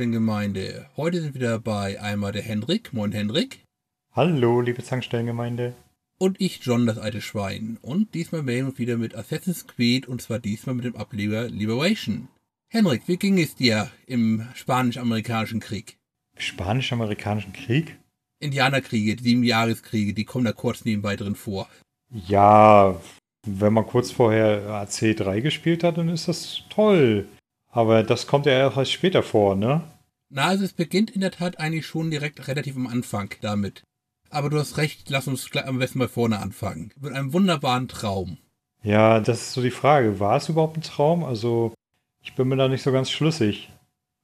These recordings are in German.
Zankstellengemeinde. Heute sind wieder bei einmal der Hendrik. Moin Hendrik. Hallo, liebe Zankstellengemeinde. Und ich, John, das alte Schwein. Und diesmal melden wir wieder mit Assassin's Creed und zwar diesmal mit dem Ableger Liberation. Henrik, wie ging es dir im Spanisch-Amerikanischen Krieg? Spanisch-Amerikanischen Krieg? Indianerkriege, die Siebenjahreskriege, die kommen da kurz nebenbei drin vor. Ja, wenn man kurz vorher AC3 gespielt hat, dann ist das toll. Aber das kommt ja erst später vor, ne? Na, also es beginnt in der Tat eigentlich schon direkt relativ am Anfang damit. Aber du hast recht, lass uns am besten mal vorne anfangen. Mit einem wunderbaren Traum. Ja, das ist so die Frage. War es überhaupt ein Traum? Also, ich bin mir da nicht so ganz schlüssig.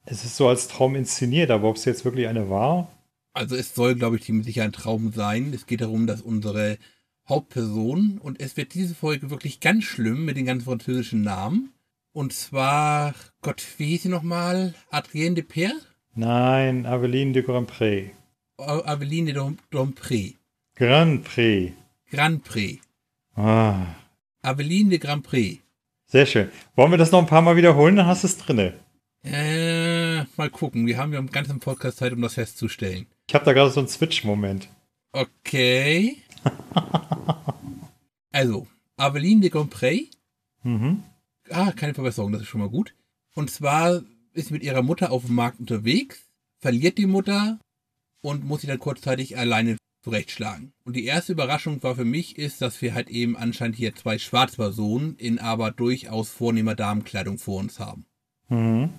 Es ist so als Traum inszeniert, aber ob es jetzt wirklich eine war? Also, es soll, glaube ich, sicher ein Traum sein. Es geht darum, dass unsere Hauptperson, und es wird diese Folge wirklich ganz schlimm mit den ganzen französischen Namen. Und zwar, Gott, wie hieß sie nochmal? Adrienne de Père? Nein, Aveline de Grand Pré. Aveline de Dompré. Grand Prix. Grand Prix. Ah. Aveline de Grand Prix. Sehr schön. Wollen wir das noch ein paar Mal wiederholen? Dann hast du es drinne. Äh, mal gucken. Wir haben ja einen ganzen Podcast Zeit, um das festzustellen. Ich habe da gerade so einen Switch-Moment. Okay. also, Aveline de Grand Prix. Mhm. Ah, keine Verbesserung, das ist schon mal gut. Und zwar ist mit ihrer Mutter auf dem Markt unterwegs, verliert die Mutter und muss sich dann kurzzeitig alleine zurechtschlagen. Und die erste Überraschung war für mich ist, dass wir halt eben anscheinend hier zwei Schwarzpersonen in aber durchaus vornehmer Damenkleidung vor uns haben. Mhm.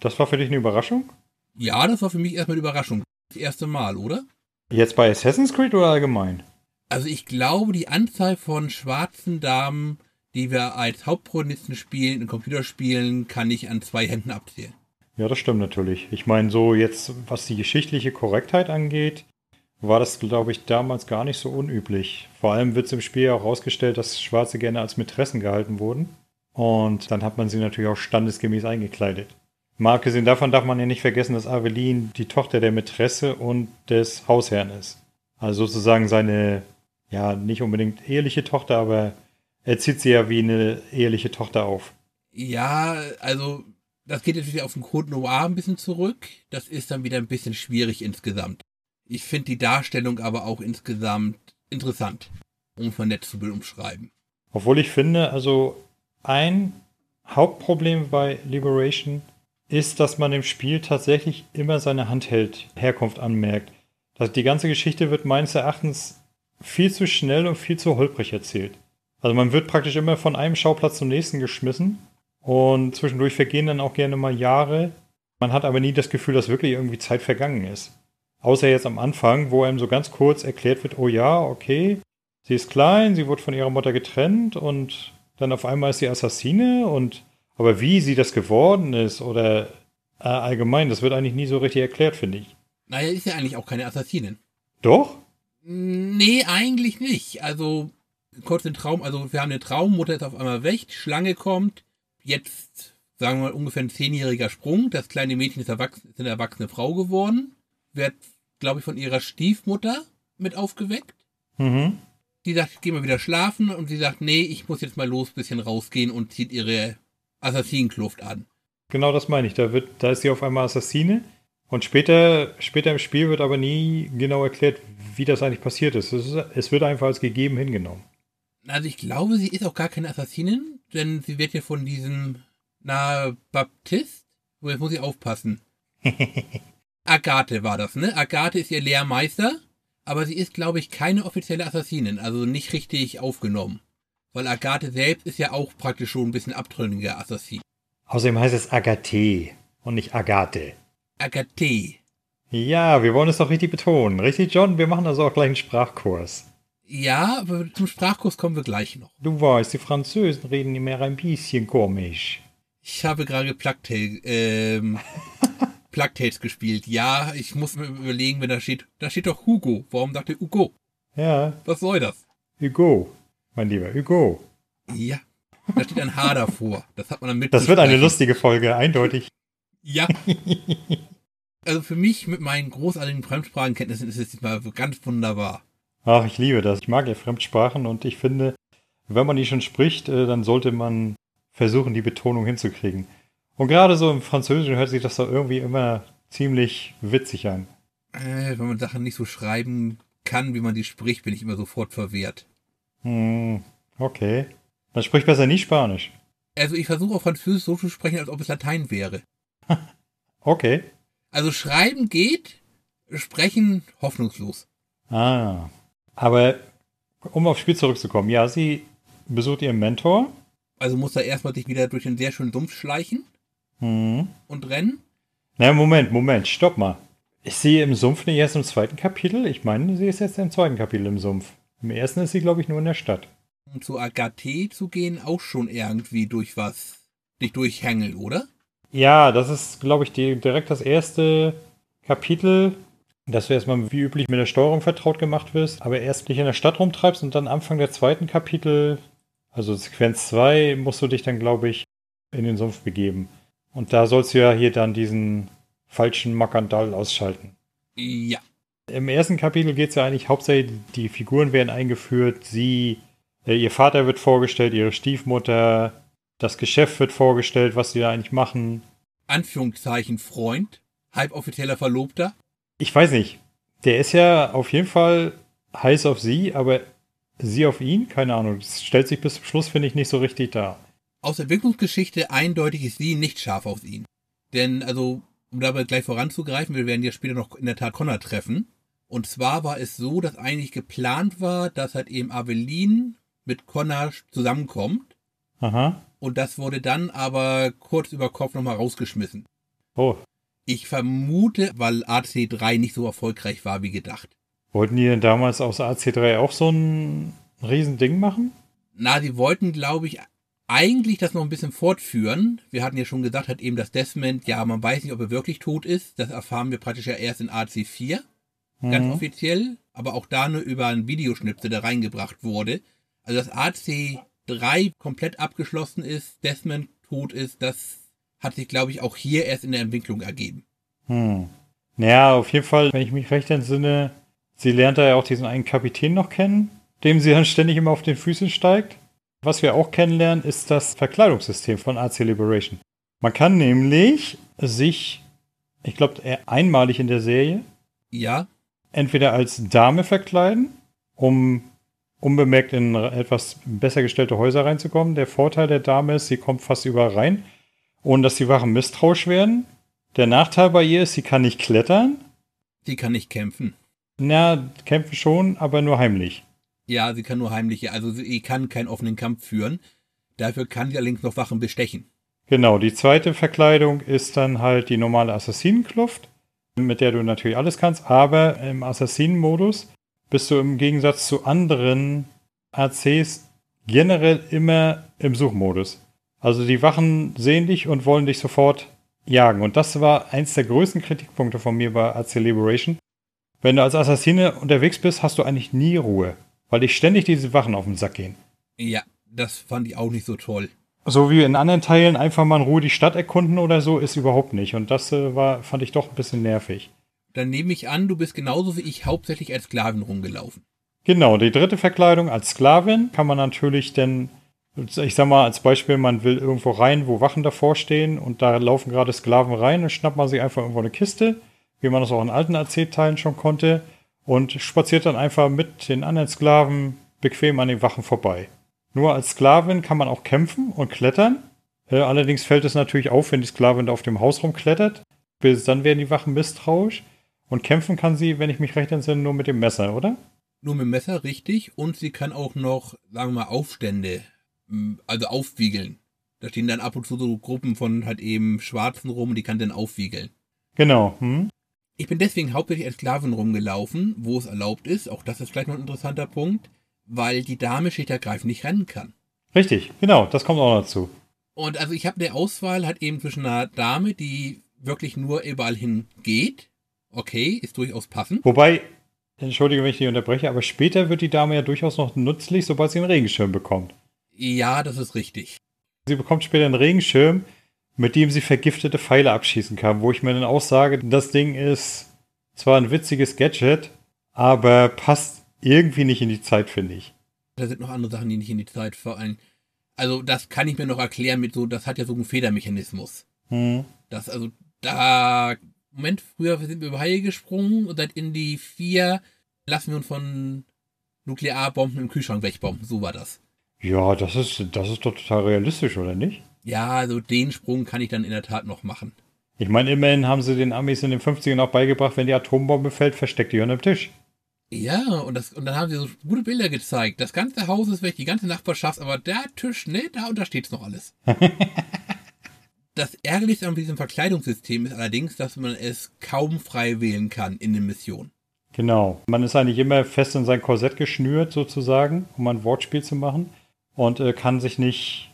Das war für dich eine Überraschung? Ja, das war für mich erstmal eine Überraschung. Das erste Mal, oder? Jetzt bei Assassin's Creed oder allgemein? Also ich glaube, die Anzahl von schwarzen Damen, die wir als Hauptprotagonisten spielen in Computerspielen, kann ich an zwei Händen abzählen. Ja, das stimmt natürlich. Ich meine, so jetzt, was die geschichtliche Korrektheit angeht, war das, glaube ich, damals gar nicht so unüblich. Vor allem wird es im Spiel auch herausgestellt, dass Schwarze gerne als Mätressen gehalten wurden. Und dann hat man sie natürlich auch standesgemäß eingekleidet. Mal abgesehen davon darf man ja nicht vergessen, dass Aveline die Tochter der Mätresse und des Hausherrn ist. Also sozusagen seine, ja, nicht unbedingt eheliche Tochter, aber er zieht sie ja wie eine eheliche Tochter auf. Ja, also das geht natürlich auf den Code Noir ein bisschen zurück. Das ist dann wieder ein bisschen schwierig insgesamt. Ich finde die Darstellung aber auch insgesamt interessant, um von nett zu umschreiben. Obwohl ich finde, also ein Hauptproblem bei Liberation ist, dass man im Spiel tatsächlich immer seine Handheld Herkunft anmerkt. Die ganze Geschichte wird meines Erachtens viel zu schnell und viel zu holprig erzählt. Also man wird praktisch immer von einem Schauplatz zum nächsten geschmissen und zwischendurch vergehen dann auch gerne mal Jahre. Man hat aber nie das Gefühl, dass wirklich irgendwie Zeit vergangen ist. Außer jetzt am Anfang, wo einem so ganz kurz erklärt wird, oh ja, okay, sie ist klein, sie wurde von ihrer Mutter getrennt und dann auf einmal ist sie Assassine und aber wie sie das geworden ist oder äh, allgemein, das wird eigentlich nie so richtig erklärt, finde ich. Naja, ist ja eigentlich auch keine Assassinin. Doch? Nee, eigentlich nicht. Also, kurz den Traum, also wir haben den Traum, Mutter ist auf einmal weg, Schlange kommt, jetzt, sagen wir mal, ungefähr ein zehnjähriger Sprung. Das kleine Mädchen ist, erwachsen, ist eine erwachsene Frau geworden. Wird, glaube ich, von ihrer Stiefmutter mit aufgeweckt. Mhm. Die sagt, geh mal wieder schlafen. Und sie sagt, nee, ich muss jetzt mal los, bisschen rausgehen und zieht ihre Assassinenkluft an. Genau das meine ich. Da, wird, da ist sie auf einmal Assassine. Und später, später im Spiel wird aber nie genau erklärt, wie das eigentlich passiert ist. Es, ist, es wird einfach als gegeben hingenommen. Also ich glaube, sie ist auch gar keine Assassinin, denn sie wird ja von diesem, na, Baptist, wo jetzt muss ich aufpassen. Agathe war das, ne? Agathe ist ihr Lehrmeister, aber sie ist, glaube ich, keine offizielle Assassinin, also nicht richtig aufgenommen. Weil Agathe selbst ist ja auch praktisch schon ein bisschen abtrünniger Assassin. Außerdem heißt es Agathe und nicht Agathe. Agathe. Ja, wir wollen es doch richtig betonen. Richtig, John? Wir machen also auch gleich einen Sprachkurs. Ja, aber zum Sprachkurs kommen wir gleich noch. Du weißt, die Französen reden immer ein bisschen komisch. Ich habe gerade Plugtail, ähm, Plugtails gespielt. Ja, ich muss mir überlegen, wenn da steht, da steht doch Hugo. Warum sagt ihr Hugo? Ja. Was soll das? Hugo, mein lieber Hugo. Ja, da steht ein H davor. Das hat man dann mit. Das wird eine lustige Folge, eindeutig. Ja. also für mich mit meinen großartigen Fremdsprachenkenntnissen ist es diesmal ganz wunderbar. Ach, ich liebe das. Ich mag ja Fremdsprachen und ich finde, wenn man die schon spricht, äh, dann sollte man versuchen, die Betonung hinzukriegen. Und gerade so im Französischen hört sich das doch irgendwie immer ziemlich witzig an. Äh, wenn man Sachen nicht so schreiben kann, wie man die spricht, bin ich immer sofort verwehrt. Hm, okay. Dann sprich besser nie Spanisch. Also ich versuche auch Französisch so zu sprechen, als ob es Latein wäre. Okay. Also schreiben geht, sprechen hoffnungslos. Ah. Aber um aufs Spiel zurückzukommen, ja, sie besucht ihren Mentor. Also muss er erstmal sich wieder durch einen sehr schönen Sumpf schleichen Hm. und rennen. Na, Moment, Moment, stopp mal. Ist sie im Sumpf nicht erst im zweiten Kapitel? Ich meine, sie ist jetzt im zweiten Kapitel im Sumpf. Im ersten ist sie, glaube ich, nur in der Stadt. Um zu Agathe zu gehen, auch schon irgendwie durch was dich durchhängel, oder? Ja, das ist, glaube ich, die, direkt das erste Kapitel, dass du erstmal wie üblich mit der Steuerung vertraut gemacht wirst, aber erst dich in der Stadt rumtreibst und dann Anfang der zweiten Kapitel, also Sequenz 2, musst du dich dann, glaube ich, in den Sumpf begeben. Und da sollst du ja hier dann diesen falschen Makandal ausschalten. Ja. Im ersten Kapitel geht es ja eigentlich hauptsächlich, die Figuren werden eingeführt, sie, äh, ihr Vater wird vorgestellt, ihre Stiefmutter, das Geschäft wird vorgestellt, was sie da eigentlich machen. Anführungszeichen Freund, halboffizieller Verlobter. Ich weiß nicht. Der ist ja auf jeden Fall heiß auf sie, aber sie auf ihn? Keine Ahnung. Das stellt sich bis zum Schluss, finde ich, nicht so richtig dar. Aus Entwicklungsgeschichte eindeutig ist sie nicht scharf auf ihn. Denn, also, um dabei gleich voranzugreifen, wir werden ja später noch in der Tat Connor treffen. Und zwar war es so, dass eigentlich geplant war, dass halt eben Avelin mit Connor zusammenkommt. Aha. Und das wurde dann aber kurz über Kopf nochmal rausgeschmissen. Oh. Ich vermute, weil AC3 nicht so erfolgreich war wie gedacht. Wollten die denn damals aus AC3 auch so ein Riesending machen? Na, sie wollten, glaube ich, eigentlich das noch ein bisschen fortführen. Wir hatten ja schon gesagt, hat eben das Desmond, ja, man weiß nicht, ob er wirklich tot ist. Das erfahren wir praktisch ja erst in AC4, ganz Mhm. offiziell. Aber auch da nur über einen Videoschnipsel, der reingebracht wurde. Also, dass AC3 komplett abgeschlossen ist, Desmond tot ist, das hat sich, glaube ich, auch hier erst in der Entwicklung ergeben. Hm. Naja, auf jeden Fall, wenn ich mich recht entsinne, sie lernt da ja auch diesen einen Kapitän noch kennen, dem sie dann ständig immer auf den Füßen steigt. Was wir auch kennenlernen, ist das Verkleidungssystem von AC Liberation. Man kann nämlich sich, ich glaube, einmalig in der Serie, Ja, entweder als Dame verkleiden, um unbemerkt in etwas besser gestellte Häuser reinzukommen. Der Vorteil der Dame ist, sie kommt fast überall rein, ohne dass die Wachen misstrauisch werden. Der Nachteil bei ihr ist, sie kann nicht klettern. sie kann nicht kämpfen. Na, kämpfen schon, aber nur heimlich. Ja, sie kann nur heimliche, also sie kann keinen offenen Kampf führen. Dafür kann sie allerdings noch Wachen bestechen. Genau, die zweite Verkleidung ist dann halt die normale Assassinenkluft, mit der du natürlich alles kannst, aber im Assassinen-Modus bist du im Gegensatz zu anderen ACs generell immer im Suchmodus. Also die Wachen sehen dich und wollen dich sofort jagen. Und das war eins der größten Kritikpunkte von mir bei AC Liberation. Wenn du als Assassine unterwegs bist, hast du eigentlich nie Ruhe, weil dich ständig diese Wachen auf den Sack gehen. Ja, das fand ich auch nicht so toll. So wie in anderen Teilen einfach mal in Ruhe die Stadt erkunden oder so, ist überhaupt nicht. Und das äh, war, fand ich doch ein bisschen nervig. Dann nehme ich an, du bist genauso wie ich hauptsächlich als Sklavin rumgelaufen. Genau, die dritte Verkleidung als Sklavin kann man natürlich denn, ich sag mal als Beispiel, man will irgendwo rein, wo Wachen davor stehen und da laufen gerade Sklaven rein und schnappt man sich einfach irgendwo eine Kiste, wie man das auch in alten AC-Teilen schon konnte, und spaziert dann einfach mit den anderen Sklaven bequem an den Wachen vorbei. Nur als Sklavin kann man auch kämpfen und klettern. Äh, allerdings fällt es natürlich auf, wenn die Sklavin da auf dem Haus rumklettert. Bis dann werden die Wachen misstrauisch. Und kämpfen kann sie, wenn ich mich recht entsinne, nur mit dem Messer, oder? Nur mit dem Messer, richtig. Und sie kann auch noch, sagen wir mal, Aufstände, also aufwiegeln. Da stehen dann ab und zu so Gruppen von halt eben Schwarzen rum, die kann dann aufwiegeln. Genau. Hm? Ich bin deswegen hauptsächlich als Sklavin rumgelaufen, wo es erlaubt ist. Auch das ist vielleicht noch ein interessanter Punkt, weil die Dame schlicht ergreifend nicht rennen kann. Richtig, genau, das kommt auch dazu. Und also ich habe eine Auswahl halt eben zwischen einer Dame, die wirklich nur überall hin geht. Okay, ist durchaus passend. Wobei, entschuldige, wenn ich dich unterbreche, aber später wird die Dame ja durchaus noch nützlich, sobald sie einen Regenschirm bekommt. Ja, das ist richtig. Sie bekommt später einen Regenschirm, mit dem sie vergiftete Pfeile abschießen kann, wo ich mir dann auch sage, das Ding ist zwar ein witziges Gadget, aber passt irgendwie nicht in die Zeit, finde ich. Da sind noch andere Sachen, die nicht in die Zeit fallen. Also das kann ich mir noch erklären mit so, das hat ja so einen Federmechanismus. Hm. Das, also, da, Moment, früher sind wir über Haie gesprungen und seit in die vier lassen wir uns von Nuklearbomben im Kühlschrank wegbomben. So war das. Ja, das ist, das ist doch total realistisch, oder nicht? Ja, also den Sprung kann ich dann in der Tat noch machen. Ich meine, immerhin haben sie den Amis in den 50ern auch beigebracht, wenn die Atombombe fällt, versteckt die unter dem Tisch. Ja, und, das, und dann haben sie so gute Bilder gezeigt. Das ganze Haus ist weg, die ganze Nachbarschaft, aber der Tisch, ne, da untersteht es noch alles. das Ärgerlichste an diesem Verkleidungssystem ist allerdings, dass man es kaum frei wählen kann in den Missionen. Genau. Man ist eigentlich immer fest in sein Korsett geschnürt, sozusagen, um ein Wortspiel zu machen. Und äh, kann sich nicht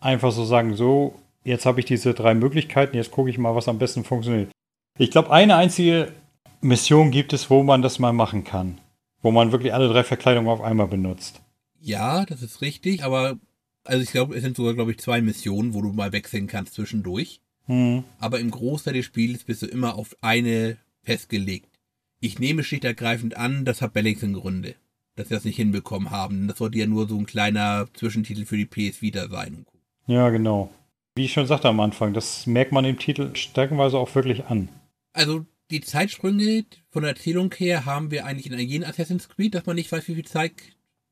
einfach so sagen, so, jetzt habe ich diese drei Möglichkeiten, jetzt gucke ich mal, was am besten funktioniert. Ich glaube, eine einzige Mission gibt es, wo man das mal machen kann. Wo man wirklich alle drei Verkleidungen auf einmal benutzt. Ja, das ist richtig, aber also ich glaube, es sind sogar, glaube ich, zwei Missionen, wo du mal wechseln kannst zwischendurch. Hm. Aber im Großteil des Spiels bist du immer auf eine festgelegt. Ich nehme schlicht ergreifend an, das hat Bellington Gründe, dass sie das nicht hinbekommen haben. Das sollte ja nur so ein kleiner Zwischentitel für die PS Vita sein. Ja, genau. Wie ich schon sagte am Anfang, das merkt man im Titel stärkenweise auch wirklich an. Also die Zeitsprünge von der Erzählung her haben wir eigentlich in jedem Assassin's Creed, dass man nicht weiß, wie viel Zeit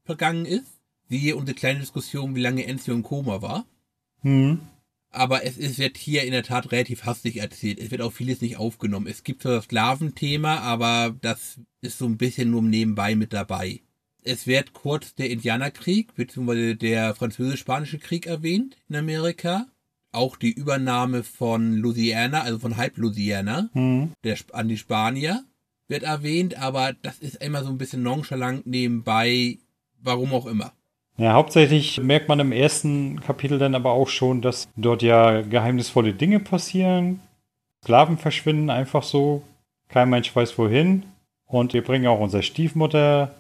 vergangen ist. Siehe unsere kleine Diskussion, wie lange Ezio im Koma war. Hm. Aber es ist, wird hier in der Tat relativ hastig erzählt. Es wird auch vieles nicht aufgenommen. Es gibt zwar das Sklaventhema, aber das ist so ein bisschen nur nebenbei mit dabei. Es wird kurz der Indianerkrieg bzw. der französisch-spanische Krieg erwähnt in Amerika. Auch die Übernahme von Louisiana, also von halb Louisiana, Hm. der, an die Spanier wird erwähnt, aber das ist immer so ein bisschen nonchalant nebenbei, warum auch immer. Ja, hauptsächlich merkt man im ersten Kapitel dann aber auch schon, dass dort ja geheimnisvolle Dinge passieren. Sklaven verschwinden einfach so. Kein Mensch weiß wohin. Und wir bringen auch unsere Stiefmutter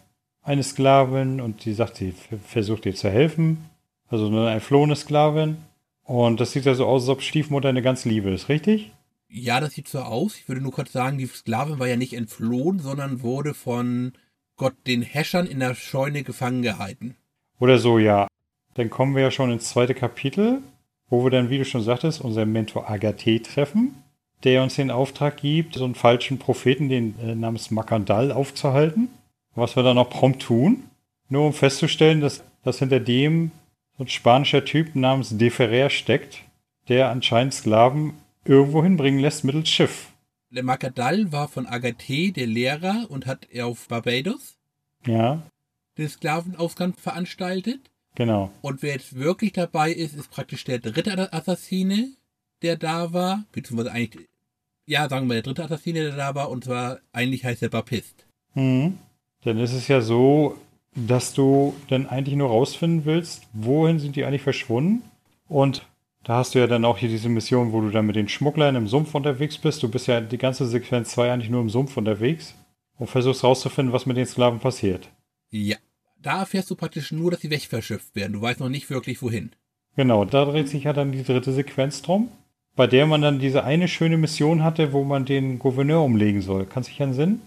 eine Sklavin und die sagt, sie versucht ihr zu helfen. Also eine entflohene Sklavin. Und das sieht ja so aus, als ob Stiefmutter eine ganz Liebe ist, richtig? Ja, das sieht so aus. Ich würde nur kurz sagen, die Sklavin war ja nicht entflohen, sondern wurde von Gott den Häschern in der Scheune gefangen gehalten. Oder so, ja. Dann kommen wir ja schon ins zweite Kapitel, wo wir dann, wie du schon sagtest, unseren Mentor Agathe treffen, der uns den Auftrag gibt, so einen falschen Propheten, den äh, namens Makandal, aufzuhalten. Was wir dann auch prompt tun, nur um festzustellen, dass, dass hinter dem so ein spanischer Typ namens De Ferrer steckt, der anscheinend Sklaven irgendwo hinbringen lässt mittels Schiff. Der Makadal war von Agathe, der Lehrer, und hat auf Barbados Ja, den Sklavenausgang veranstaltet. genau. Und wer jetzt wirklich dabei ist, ist praktisch der dritte Assassine, der da war, beziehungsweise eigentlich, ja, sagen wir der dritte Assassine, der da war, und zwar eigentlich heißt er Baptist. Mhm. Dann ist es ja so, dass du dann eigentlich nur rausfinden willst, wohin sind die eigentlich verschwunden. Und da hast du ja dann auch hier diese Mission, wo du dann mit den Schmugglern im Sumpf unterwegs bist. Du bist ja die ganze Sequenz 2 eigentlich nur im Sumpf unterwegs und versuchst rauszufinden, was mit den Sklaven passiert. Ja. Da erfährst du praktisch nur, dass sie wegverschifft werden. Du weißt noch nicht wirklich wohin. Genau, da dreht sich ja dann die dritte Sequenz drum, bei der man dann diese eine schöne Mission hatte, wo man den Gouverneur umlegen soll. Kannst du dich entsinnen?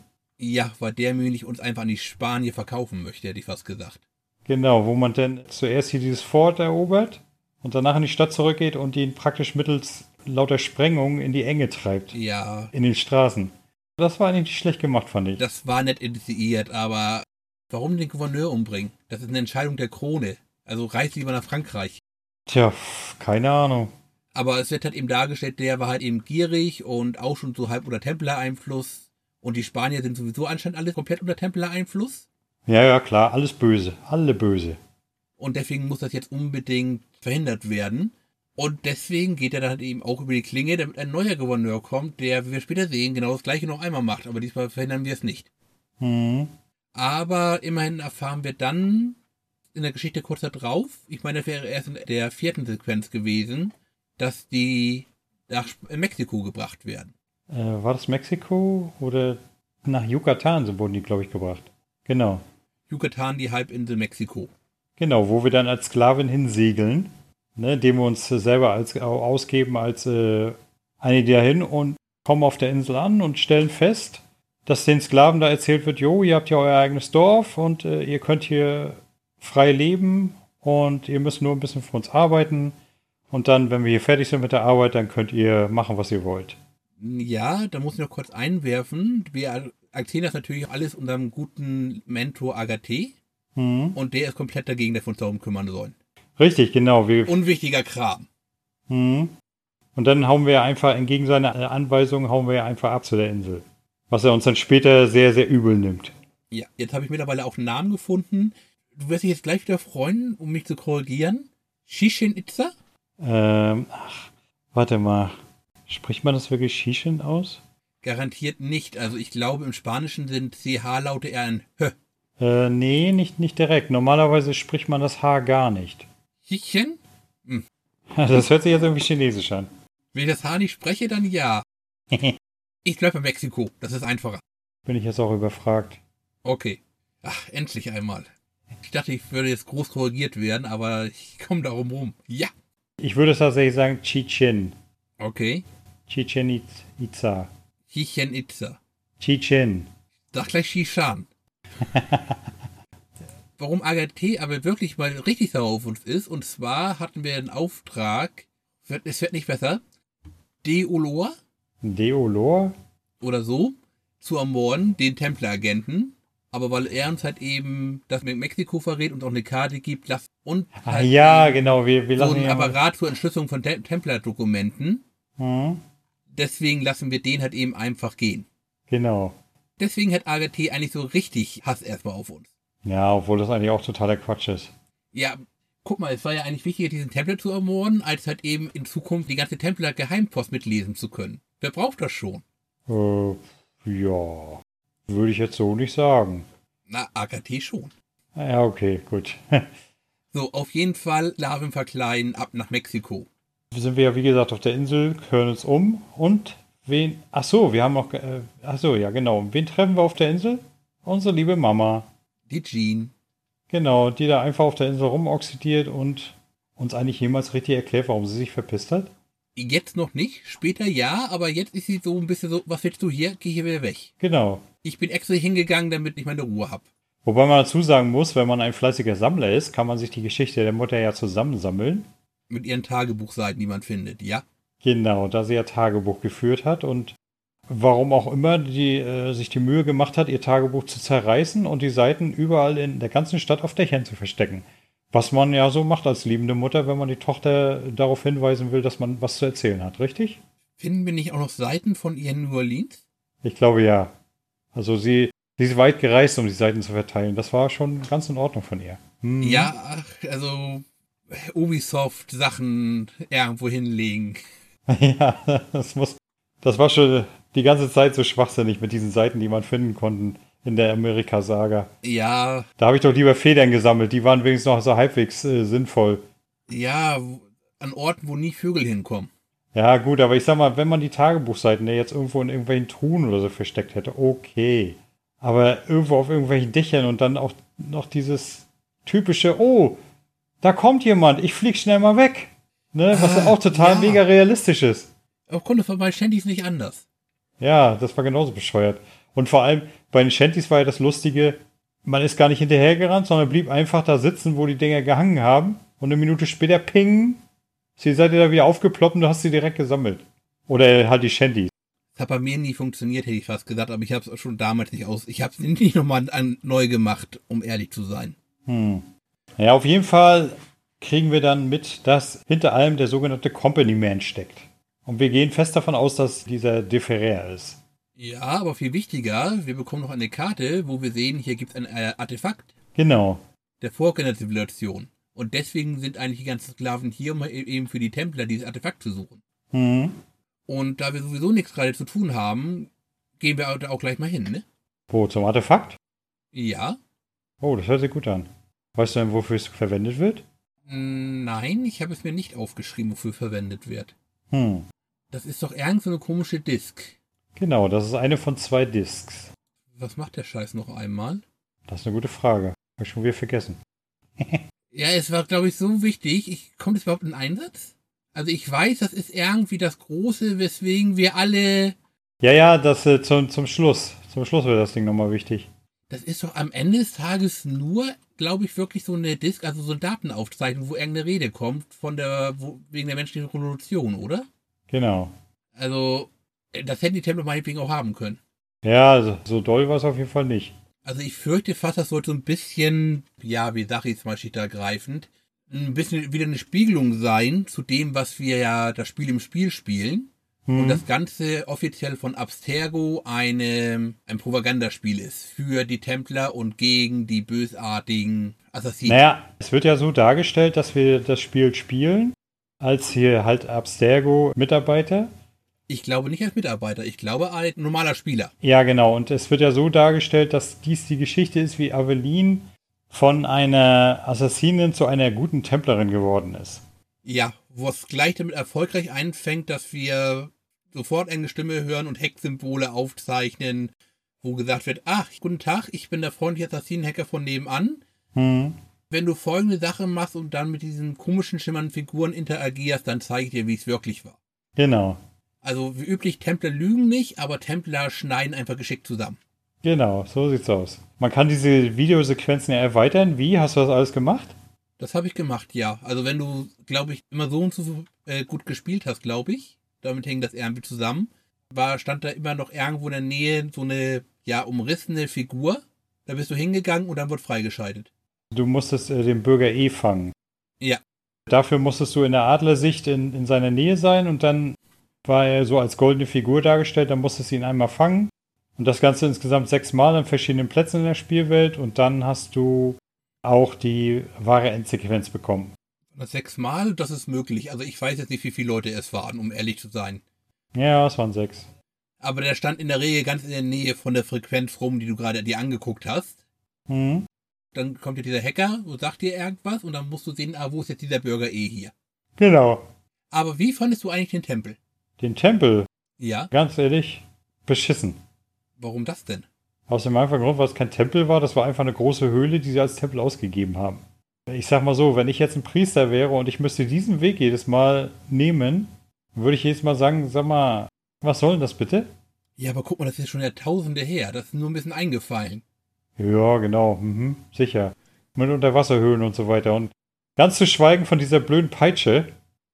Ja, weil der nämlich uns einfach an die Spanier verkaufen möchte, hätte ich fast gesagt. Genau, wo man dann zuerst hier dieses Fort erobert und danach in die Stadt zurückgeht und ihn praktisch mittels lauter Sprengungen in die Enge treibt. Ja, In den Straßen. Das war eigentlich schlecht gemacht, fand ich. das war nett initiiert, aber warum den Gouverneur umbringen? Das ist eine Entscheidung der Krone. Also reist lieber nach Frankreich. Tja, keine Ahnung. Aber es wird halt eben dargestellt, der war halt eben gierig und auch schon so halb unter Templer-Einfluss. Und die Spanier sind sowieso anscheinend alle komplett unter Templer-Einfluss. Ja, ja, klar, alles böse. Alle böse. Und deswegen muss das jetzt unbedingt verhindert werden. Und deswegen geht er dann halt eben auch über die Klinge, damit ein neuer Gouverneur kommt, der, wie wir später sehen, genau das gleiche noch einmal macht. Aber diesmal verhindern wir es nicht. Hm. Aber immerhin erfahren wir dann in der Geschichte kurz darauf, ich meine, das wäre erst in der vierten Sequenz gewesen, dass die nach Mexiko gebracht werden. Äh, war das Mexiko oder nach Yucatan so wurden die, glaube ich, gebracht? Genau. Yucatan, die Halbinsel Mexiko. Genau, wo wir dann als Sklavin hinsegeln, ne, indem wir uns selber als, au- ausgeben als äh, eine dahin und kommen auf der Insel an und stellen fest, dass den Sklaven da erzählt wird, jo, ihr habt ja euer eigenes Dorf und äh, ihr könnt hier frei leben und ihr müsst nur ein bisschen für uns arbeiten Und dann, wenn wir hier fertig sind mit der Arbeit, dann könnt ihr machen, was ihr wollt. Ja, da muss ich noch kurz einwerfen. Wir erzählen das natürlich alles unserem guten Mentor Agathe. Mhm. Und der ist komplett dagegen, dass wir uns darum kümmern sollen. Richtig, genau. Wir, Unwichtiger Kram. mhm. Und dann hauen wir einfach, entgegen seiner äh, Anweisung, hauen wir einfach ab zu der Insel. Was er uns dann später sehr, sehr übel nimmt. Ja, jetzt habe ich mittlerweile auch einen Namen gefunden. Du wirst dich jetzt gleich wieder freuen, um mich zu korrigieren. Shishin Itza? Ähm, ach, warte mal. Spricht man das wirklich Shishin aus? Garantiert nicht. Also ich glaube, im Spanischen sind CH-Laute eher ein H. Äh, nee, nicht, nicht direkt. Normalerweise spricht man das H gar nicht. Shishin? Das hört sich jetzt irgendwie chinesisch an. Wenn ich das H nicht spreche, dann ja. Ich bleibe bei Mexiko. Das ist einfacher. Bin ich jetzt auch überfragt. Okay. Ach, endlich einmal. Ich dachte, ich würde jetzt groß korrigiert werden, aber ich komme darum rum. Ja. Ich würde tatsächlich sagen Chichen. Okay. Chichen Itza. Shishin Itza. Chichen. Sag gleich Shishan. Warum Agathe aber wirklich mal richtig sauer auf uns ist, und zwar hatten wir einen Auftrag, es wird nicht besser, Deolor Deolor? oder so, zu ermorden, den Templeragenten, aber weil er uns halt eben das mit Mexiko verrät und auch eine Karte gibt, lass und Ah, halt ja, eben genau. Wir, wir so lassen ein ja Apparat zur Entschlüsselung von Tem Templerdokumenten. Hm, Deswegen lassen wir den halt eben einfach gehen. genau. Deswegen hat Agathe eigentlich so richtig Hass erstmal auf uns. Ja, obwohl das eigentlich auch totaler Quatsch ist. Ja, guck mal, es war ja eigentlich wichtiger, diesen Templer zu ermorden, als halt eben in Zukunft die ganze Templer Geheimpost mitlesen zu können. Wer braucht das schon? Äh, ja. Würde ich jetzt so nicht sagen. Na, Agathe schon. Ja, okay, gut. So, auf jeden Fall Larven verkleiden, ab nach Mexiko. Sind wir ja, wie gesagt, auf der Insel, hören uns um und wen. Ach so, wir haben noch. Äh, ach so, ja, genau. Wen treffen wir auf der Insel? Unsere liebe Mama. Die Jean. Genau, die da einfach auf der Insel rumoxidiert und uns eigentlich jemals richtig erklärt, warum sie sich verpisst hat. Jetzt noch nicht, später ja, aber jetzt ist sie so ein bisschen so, was willst du hier? Geh hier wieder weg. Genau. Ich bin extra hingegangen, damit ich meine Ruhe hab. Wobei man dazu sagen muss, wenn man ein fleißiger Sammler ist, kann man sich die Geschichte der Mutter ja zusammensammeln. Mit ihren Tagebuchseiten, die man findet, ja? Genau, da sie ja Tagebuch geführt hat und warum auch immer die äh, sich die Mühe gemacht hat, ihr Tagebuch zu zerreißen und die Seiten überall in der ganzen Stadt auf Dächern zu verstecken. Was man ja so macht als liebende Mutter, wenn man die Tochter darauf hinweisen will, dass man was zu erzählen hat, richtig? Finden wir nicht auch noch Seiten von ihr in New Orleans? Ich glaube ja. Also sie, sie ist weit gereist, um die Seiten zu verteilen. Das war schon ganz in Ordnung von ihr. Hm. Ja, ach, also Ubisoft Sachen irgendwo hinlegen. Ja, das muss. Das war schon die ganze Zeit so schwachsinnig mit diesen Seiten, die man finden konnte in der Amerika-Saga. Ja, Da habe ich doch lieber Federn gesammelt. Die waren wenigstens noch so halbwegs äh, sinnvoll. ja, an Orten, wo nie Vögel hinkommen. Ja, gut, aber ich sag mal, wenn man die Tagebuchseiten ja jetzt irgendwo in irgendwelchen Truhen oder so versteckt hätte, okay. Aber irgendwo auf irgendwelchen Dächern und dann auch noch dieses typische, oh, da kommt jemand, ich flieg schnell mal weg. Ne, was ja Ah, auch total ja. mega realistisch ist. Das war bei Shandys nicht anders. Ja, das war genauso bescheuert. Und vor allem bei den Shanties war ja das Lustige, man ist gar nicht hinterhergerannt, sondern blieb einfach da sitzen, wo die Dinger gehangen haben. Und eine Minute später, ping, ist die Seite da wieder aufgeploppt und du hast sie direkt gesammelt. Oder halt die Shanties. Das hat bei mir nie funktioniert, hätte ich fast gesagt, aber ich habe es schon damals nicht aus. Ich habe es nicht nochmal neu gemacht, um ehrlich zu sein. Hm. Ja, auf jeden Fall kriegen wir dann mit, dass hinter allem der sogenannte Company Man steckt. Und wir gehen fest davon aus, dass dieser Deferrer ist. Ja, aber viel wichtiger, wir bekommen noch eine Karte, wo wir sehen, hier gibt es ein äh, Artefakt Genau. der Vorgängerzivilisation. Und deswegen sind eigentlich die ganzen Sklaven hier, um e- eben für die Templer dieses Artefakt zu suchen. Hm. Und da wir sowieso nichts gerade zu tun haben, gehen wir da auch gleich mal hin, ne? Wo, zum Artefakt? Ja? Oh, das hört sich gut an. Weißt du denn, wofür es verwendet wird? Nein, ich habe es mir nicht aufgeschrieben, wofür verwendet wird. Hm. Das ist doch irgend so eine komische Disk. Genau, das ist eine von zwei Discs. Was macht der Scheiß noch einmal? Das ist eine gute Frage. Hab ich schon wieder vergessen. Ja, es war, glaube ich, so wichtig. Ich, kommt es überhaupt in Einsatz? Also ich weiß, das ist irgendwie das Große, weswegen wir alle... Ja, ja, das äh, zum, zum Schluss. Zum Schluss wird das Ding nochmal wichtig. Das ist doch am Ende des Tages nur, glaube ich, wirklich so eine Disk, also so eine Datenaufzeichnung, wo irgendeine Rede kommt von der, wo, wegen der menschlichen Revolution, oder? Genau. Also, äh, das hätten die Templer meinetwegen auch haben können. Ja, so, so doll war es auf jeden Fall nicht. Also ich fürchte fast, das sollte so ein bisschen, ja, wie sag ich es mal schickergreifend, ein bisschen wieder eine Spiegelung sein zu dem, was wir ja das Spiel im Spiel spielen. Und das Ganze offiziell von Abstergo eine, ein Propagandaspiel ist für die Templer und gegen die bösartigen Assassinen. Naja, es wird ja so dargestellt, dass wir das Spiel spielen, als hier halt Abstergo-Mitarbeiter. Ich glaube nicht als Mitarbeiter, ich glaube als normaler Spieler. Ja, genau. Und es wird ja so dargestellt, dass dies die Geschichte ist, wie Aveline von einer Assassinin zu einer guten Templerin geworden ist. Ja, wo es gleich damit erfolgreich einfängt, dass wir sofort eine Stimme hören und Hack-Symbole aufzeichnen, wo gesagt wird, ach, guten Tag, ich bin der freundliche Assassinenhacker von nebenan. Hm. Wenn du folgende Sache machst und dann mit diesen komischen, schimmernden Figuren interagierst, dann zeige ich dir, wie es wirklich war. Genau. Also wie üblich, Templer lügen nicht, aber Templer schneiden einfach geschickt zusammen. Genau, so sieht's aus. Man kann diese Videosequenzen ja erweitern. Wie? Hast du das alles gemacht? Das habe ich gemacht, ja. Also wenn du, glaube ich, immer so und so äh, gut gespielt hast, glaube ich, damit hängt das irgendwie zusammen, war, stand da immer noch irgendwo in der Nähe so eine, ja, umrissene Figur. Da bist du hingegangen und dann wird freigeschaltet. Du musstest äh, den Bürger E fangen. Ja. Dafür musstest du in der Adlersicht in, in seiner Nähe sein und dann war er so als goldene Figur dargestellt, dann musstest du ihn einmal fangen. Und das Ganze insgesamt sechsmal an verschiedenen Plätzen in der Spielwelt und dann hast du auch die wahre Endsequenz bekommen. Sechsmal, das ist möglich. Also ich weiß jetzt nicht, wie viele Leute es waren, um ehrlich zu sein. Ja, es waren sechs. Aber der stand in der Regel ganz in der Nähe von der Frequenz rum, die du gerade dir angeguckt hast. Hm. Dann kommt ja dieser Hacker und sagt dir irgendwas und dann musst du sehen, ah, wo ist jetzt dieser Bürger eh hier. Genau. Aber wie fandest du eigentlich den Tempel? Den Tempel, Ja, ganz ehrlich, beschissen. warum das denn? Aus dem einfachen Grund, weil es kein Tempel war, das war einfach eine große Höhle, die sie als Tempel ausgegeben haben. Ich sag mal so, wenn ich jetzt ein Priester wäre und ich müsste diesen Weg jedes Mal nehmen, würde ich jedes Mal sagen, sag mal, was soll denn das bitte? Ja, aber guck mal, das ist schon Jahrtausende her. Das ist nur ein bisschen eingefallen. Ja, genau, mhm, sicher. Mit Unterwasserhöhlen und so weiter. Und ganz zu schweigen von dieser blöden Peitsche.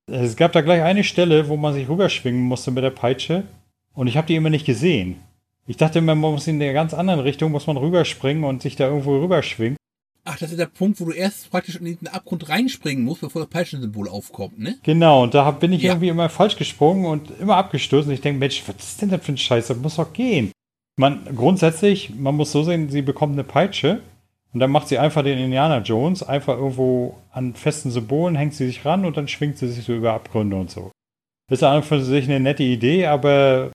Es gab da gleich eine Stelle, wo man sich rüberschwingen musste mit der Peitsche. Und ich habe die immer nicht gesehen. Ich dachte immer, man muss in der ganz anderen Richtung, muss man rüberspringen und sich da irgendwo rüberschwingen. Ach, das ist der Punkt, wo du erst praktisch in den Abgrund reinspringen musst, bevor das Peitschensymbol aufkommt, ne? Genau, und da bin ich Ja. irgendwie immer falsch gesprungen und immer abgestürzt. Und ich denke, Mensch, was ist denn das für ein Scheiß? Das muss doch gehen. Man, grundsätzlich, man muss so sehen, sie bekommt eine Peitsche und dann macht sie einfach den Indiana Jones, einfach irgendwo an festen Symbolen hängt sie sich ran und dann schwingt sie sich so über Abgründe und so. Ist an und für sich eine nette Idee, aber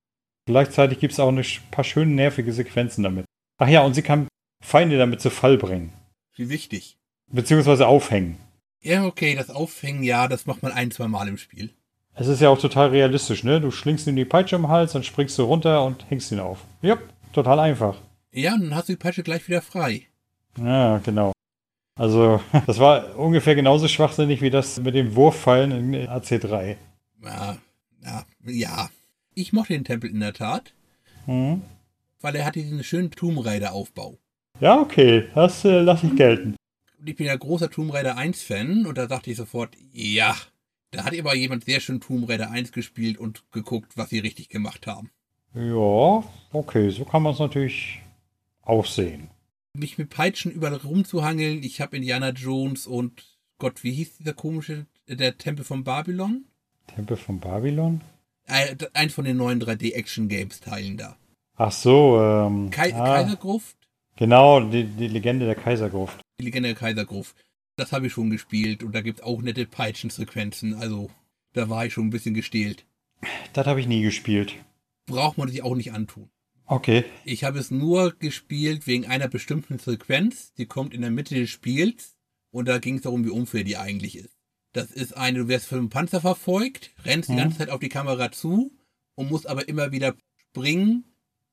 gleichzeitig gibt es auch sch- paar schöne nervige Sequenzen damit. Ach ja, und sie kann Feinde damit zu Fall bringen. Wie wichtig. Beziehungsweise aufhängen. Ja, okay, das Aufhängen, ja, das macht man ein, zwei Mal im Spiel. Es ist ja auch total realistisch, ne? Du schlingst ihm die Peitsche im Hals, dann springst du runter und hängst ihn auf. Ja, total einfach. Ja, und dann hast du die Peitsche gleich wieder frei. Ja, genau. Also, das war ungefähr genauso schwachsinnig wie das mit dem Wurfpfeilen in AC3. Ja, ja, ja. Ich mochte den Tempel in der Tat, Hm. weil er hat diesen schönen Tomb Raider-Aufbau. Ja, okay, das äh, lasse ich gelten. Ich bin ja großer Tomb Raider 1-Fan und da dachte ich sofort, ja, da hat aber jemand sehr schön Tomb Raider 1 gespielt und geguckt, was sie richtig gemacht haben. Ja, okay, so kann man es natürlich auch sehen. Mich mit Peitschen überall rumzuhangeln, ich habe Indiana Jones und Gott, wie hieß dieser komische, der Tempel von Babylon? Tempel von Babylon? Äh, Eins von den neuen 3D-Action-Games-Teilen da. Ach so, ähm. Kai ah, Kaisergruft? Genau, die, die Legende der Kaisergruft. Die Legende der Kaisergruft. Das habe ich schon gespielt und da gibt's auch nette Peitschensequenzen, also da war ich schon ein bisschen gestählt. Das habe ich nie gespielt. Braucht man sich auch nicht antun. Okay. Ich habe es nur gespielt wegen einer bestimmten Sequenz, die kommt in der Mitte des Spiels und da ging es darum, wie unfair die eigentlich ist. Das ist eine, du wirst von einem Panzer verfolgt, rennst die Mhm. ganze Zeit auf die Kamera zu und musst aber immer wieder springen,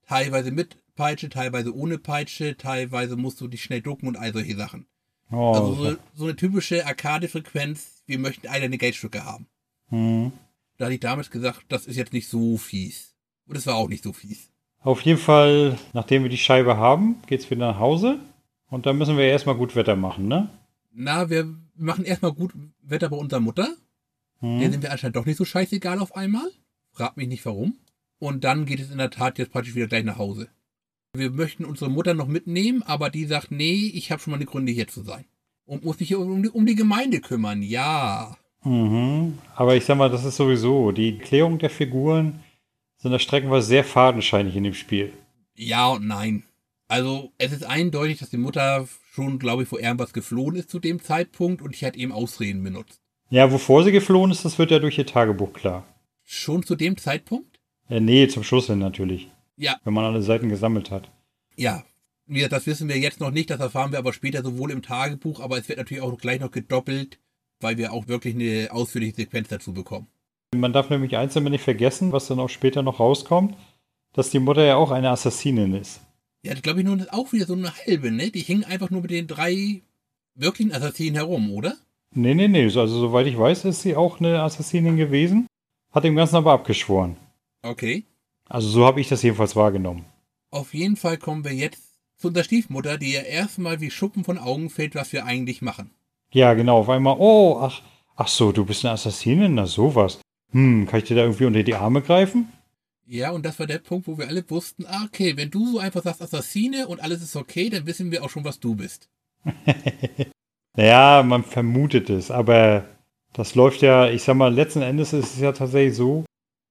teilweise mit Peitsche, teilweise ohne Peitsche, teilweise musst du dich schnell ducken und all solche Sachen. Oh, Also so, so eine typische Arcade-Frequenz, wir möchten eine Geldstücke haben. hm. Da hatte ich damals gesagt, das ist jetzt nicht so fies. Und es war auch nicht so fies. Auf jeden Fall, nachdem wir die Scheibe haben, geht's wieder nach Hause. Und dann müssen wir erstmal gut Wetter machen, ne? Na, wir machen erstmal gut Wetter bei unserer Mutter. Hm. Der sind wir anscheinend doch nicht so scheißegal auf einmal. Frag mich nicht warum. Und dann geht es in der Tat jetzt praktisch wieder gleich nach Hause. Wir möchten unsere Mutter noch mitnehmen, aber die sagt, nee, ich habe schon meine Gründe hier zu sein. Und muss mich um die, um die Gemeinde kümmern, ja. Mhm. Aber ich sag mal, das ist sowieso, die Klärung der Figuren sind da streckenweise sehr fadenscheinig in dem Spiel. Ja und nein. Also es ist eindeutig, dass die Mutter schon, glaube ich, vor irgendwas geflohen ist zu dem Zeitpunkt und ich hat eben Ausreden benutzt. Ja, wovor sie geflohen ist, das wird ja durch ihr Tagebuch klar. Schon zu dem Zeitpunkt? Äh, nee, zum Schluss hin natürlich. Ja. Wenn man alle Seiten gesammelt hat. Ja. Wir, das wissen wir jetzt noch nicht, das erfahren wir aber später sowohl im Tagebuch, aber es wird natürlich auch gleich noch gedoppelt, weil wir auch wirklich eine ausführliche Sequenz dazu bekommen. Man darf nämlich eins immer nicht vergessen, was dann auch später noch rauskommt, dass die Mutter ja auch eine Assassinin ist. Ja, das glaube ich ist auch wieder so eine halbe, ne? Die hingen einfach nur mit den drei wirklichen Assassinen herum, oder? Nee, nee, nee. Also soweit ich weiß, ist sie auch eine Assassinin gewesen. Hat dem Ganzen aber abgeschworen. Okay. Also so habe ich das jedenfalls wahrgenommen. Auf jeden Fall kommen wir jetzt zu unserer Stiefmutter, die ja erstmal wie Schuppen von Augen fällt, was wir eigentlich machen. Ja, genau. Auf einmal, oh, ach, ach so, du bist eine Assassinin? Na sowas. Hm, kann ich dir da irgendwie unter die Arme greifen? Ja, und das war der Punkt, wo wir alle wussten, ah, okay, wenn du so einfach sagst Assassine und alles ist okay, dann wissen wir auch schon, was du bist. Naja, man vermutet es, aber das läuft ja, ich sag mal, letzten Endes ist es ja tatsächlich so,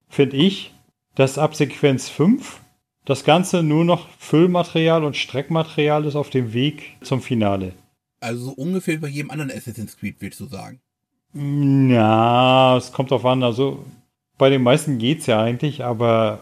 finde ich, dass ab Sequenz 5 das Ganze nur noch Füllmaterial und Streckmaterial ist auf dem Weg zum Finale. Also so ungefähr wie bei jedem anderen Assassin's Creed, willst du sagen. Ja, es kommt drauf an. Also bei den meisten geht's ja eigentlich, aber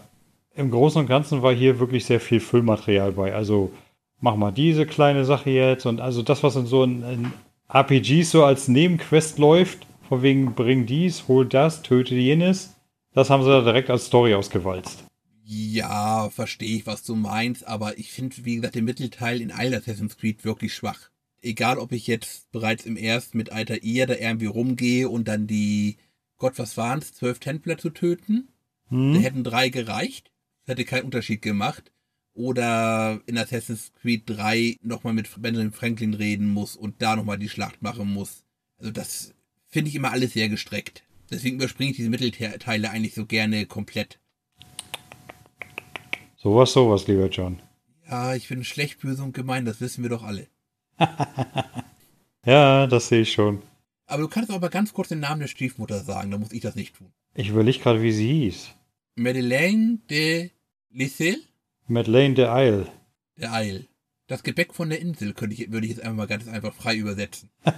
im Großen und Ganzen war hier wirklich sehr viel Füllmaterial bei. Also mach mal diese kleine Sache jetzt und also das, was in so in, in RPGs so als Nebenquest läuft, von wegen bring dies, hol das, töte jenes, das haben sie da direkt als Story ausgewalzt. Ja, verstehe ich, was du meinst, aber ich finde, wie gesagt, den Mittelteil in allen Assassin's Creed wirklich schwach. Egal, ob ich jetzt bereits im ersten mit Alter ihr da irgendwie rumgehe und dann die, Gott, was waren's, zwölf Templer zu töten? Da Hm? hätten drei gereicht. Das hätte keinen Unterschied gemacht. Oder in Assassin's Creed 3 nochmal mit Benjamin Franklin reden muss und da nochmal die Schlacht machen muss. Also das finde ich immer alles sehr gestreckt. Deswegen überspringe ich diese Mittelteile eigentlich so gerne komplett. Sowas, sowas, lieber John. Ja, ich bin schlecht, böse und gemein, das wissen wir doch alle. Ja, das sehe ich schon. Aber du kannst auch mal ganz kurz den Namen der Stiefmutter sagen, da muss ich das nicht tun. Ich überlege gerade, wie sie hieß. Madeleine de Lissel, Madeleine de Isle. der Eil. Das Gebäck von der Insel könnte ich, würde ich jetzt einfach mal ganz einfach frei übersetzen.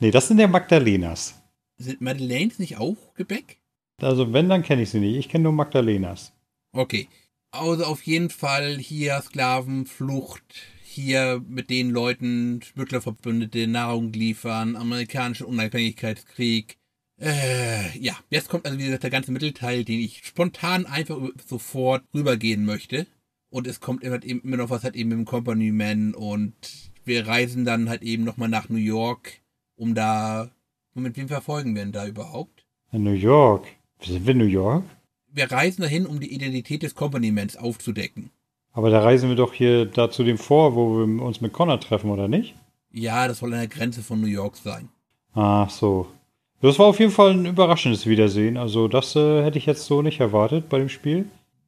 Nee, das sind ja Magdalenas. Sind Madeleines nicht auch Gebäck? Also wenn, dann kenne ich sie nicht. Ich kenne nur Magdalenas. Okay. Also auf jeden Fall hier Sklavenflucht, hier mit den Leuten Schmugglerverbündete Nahrung liefern, amerikanischen Unabhängigkeitskrieg. Äh, ja, jetzt kommt also wie gesagt der ganze Mittelteil, den ich spontan einfach sofort rübergehen möchte. Und es kommt immer, eben immer noch was halt eben mit dem Company Man und wir reisen dann halt eben nochmal nach New York, um da, mit wem verfolgen wir denn da überhaupt? In New York. Sind wir in New York? Wir reisen dahin, um die Identität des Companymans aufzudecken. Aber da reisen wir doch hier da zu dem vor, wo wir uns mit Connor treffen, oder nicht? Ja, das soll an der Grenze von New York sein. Ach so. Das war auf jeden Fall ein überraschendes Wiedersehen. Also das äh, hätte ich jetzt so nicht erwartet bei dem Spiel.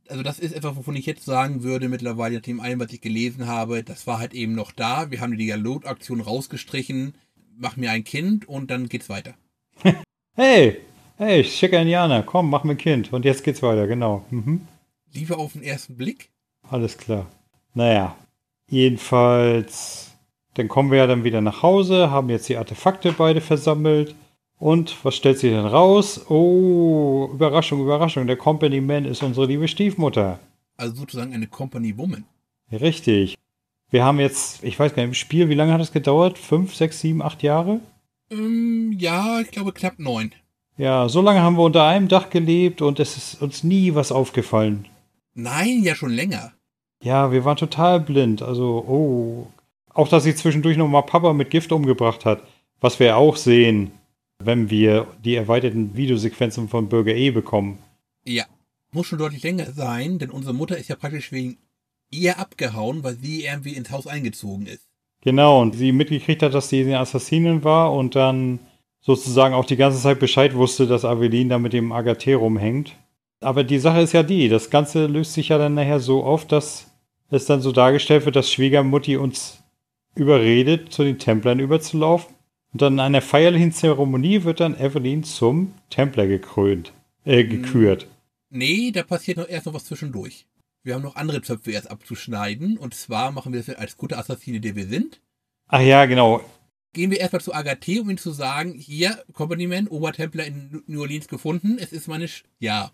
Also das ist etwas, wovon ich jetzt sagen würde, mittlerweile, nach dem allem, was ich gelesen habe, das war halt eben noch da. Wir haben die Dialogaktion rausgestrichen, mach mir ein Kind und dann geht's weiter. Hey, hey, schicker Indianer, komm, mach mir ein Kind. Und jetzt geht's weiter, genau. Mhm. Lieber auf den ersten Blick. Alles klar. Naja, jedenfalls, dann kommen wir ja dann wieder nach Hause, haben jetzt die Artefakte beide versammelt. Und was stellt sich denn raus? Oh, Überraschung, Überraschung, der Company Man ist unsere liebe Stiefmutter. Also sozusagen eine Company Woman. Richtig. Wir haben jetzt, ich weiß gar nicht, im Spiel, wie lange hat es gedauert? Fünf, sechs, sieben, acht Jahre? Ähm, ja, ich glaube knapp neun. Ja, so lange haben wir unter einem Dach gelebt und es ist uns nie was aufgefallen. Nein, ja schon länger. Ja, wir waren total blind. Also, oh. Auch, dass sie zwischendurch nochmal Papa mit Gift umgebracht hat. Was wir auch sehen, wenn wir die erweiterten Videosequenzen von Bürger E bekommen. Ja. muss schon deutlich länger sein, denn unsere Mutter ist ja praktisch wegen ihr abgehauen, weil sie irgendwie ins Haus eingezogen ist. Genau, und sie mitgekriegt hat, dass sie eine Assassinin war und dann sozusagen auch die ganze Zeit Bescheid wusste, dass Avelin da mit dem Agathe rumhängt. Aber die Sache ist ja die, das Ganze löst sich ja dann nachher so auf, dass es dann so dargestellt wird, dass Schwiegermutti uns überredet, zu den Templern überzulaufen. Und dann in einer feierlichen Zeremonie wird dann Evelyn zum Templer gekrönt, äh, gekürt. Nee, da passiert noch erst noch was zwischendurch. Wir haben noch andere Zöpfe erst abzuschneiden. Und zwar machen wir das als gute Assassine, die wir sind. Ach ja, genau. Gehen wir erstmal zu Agathe, um ihm zu sagen, hier, Company Man, Obertempler in New Orleans gefunden. Es ist meine, Sch ja,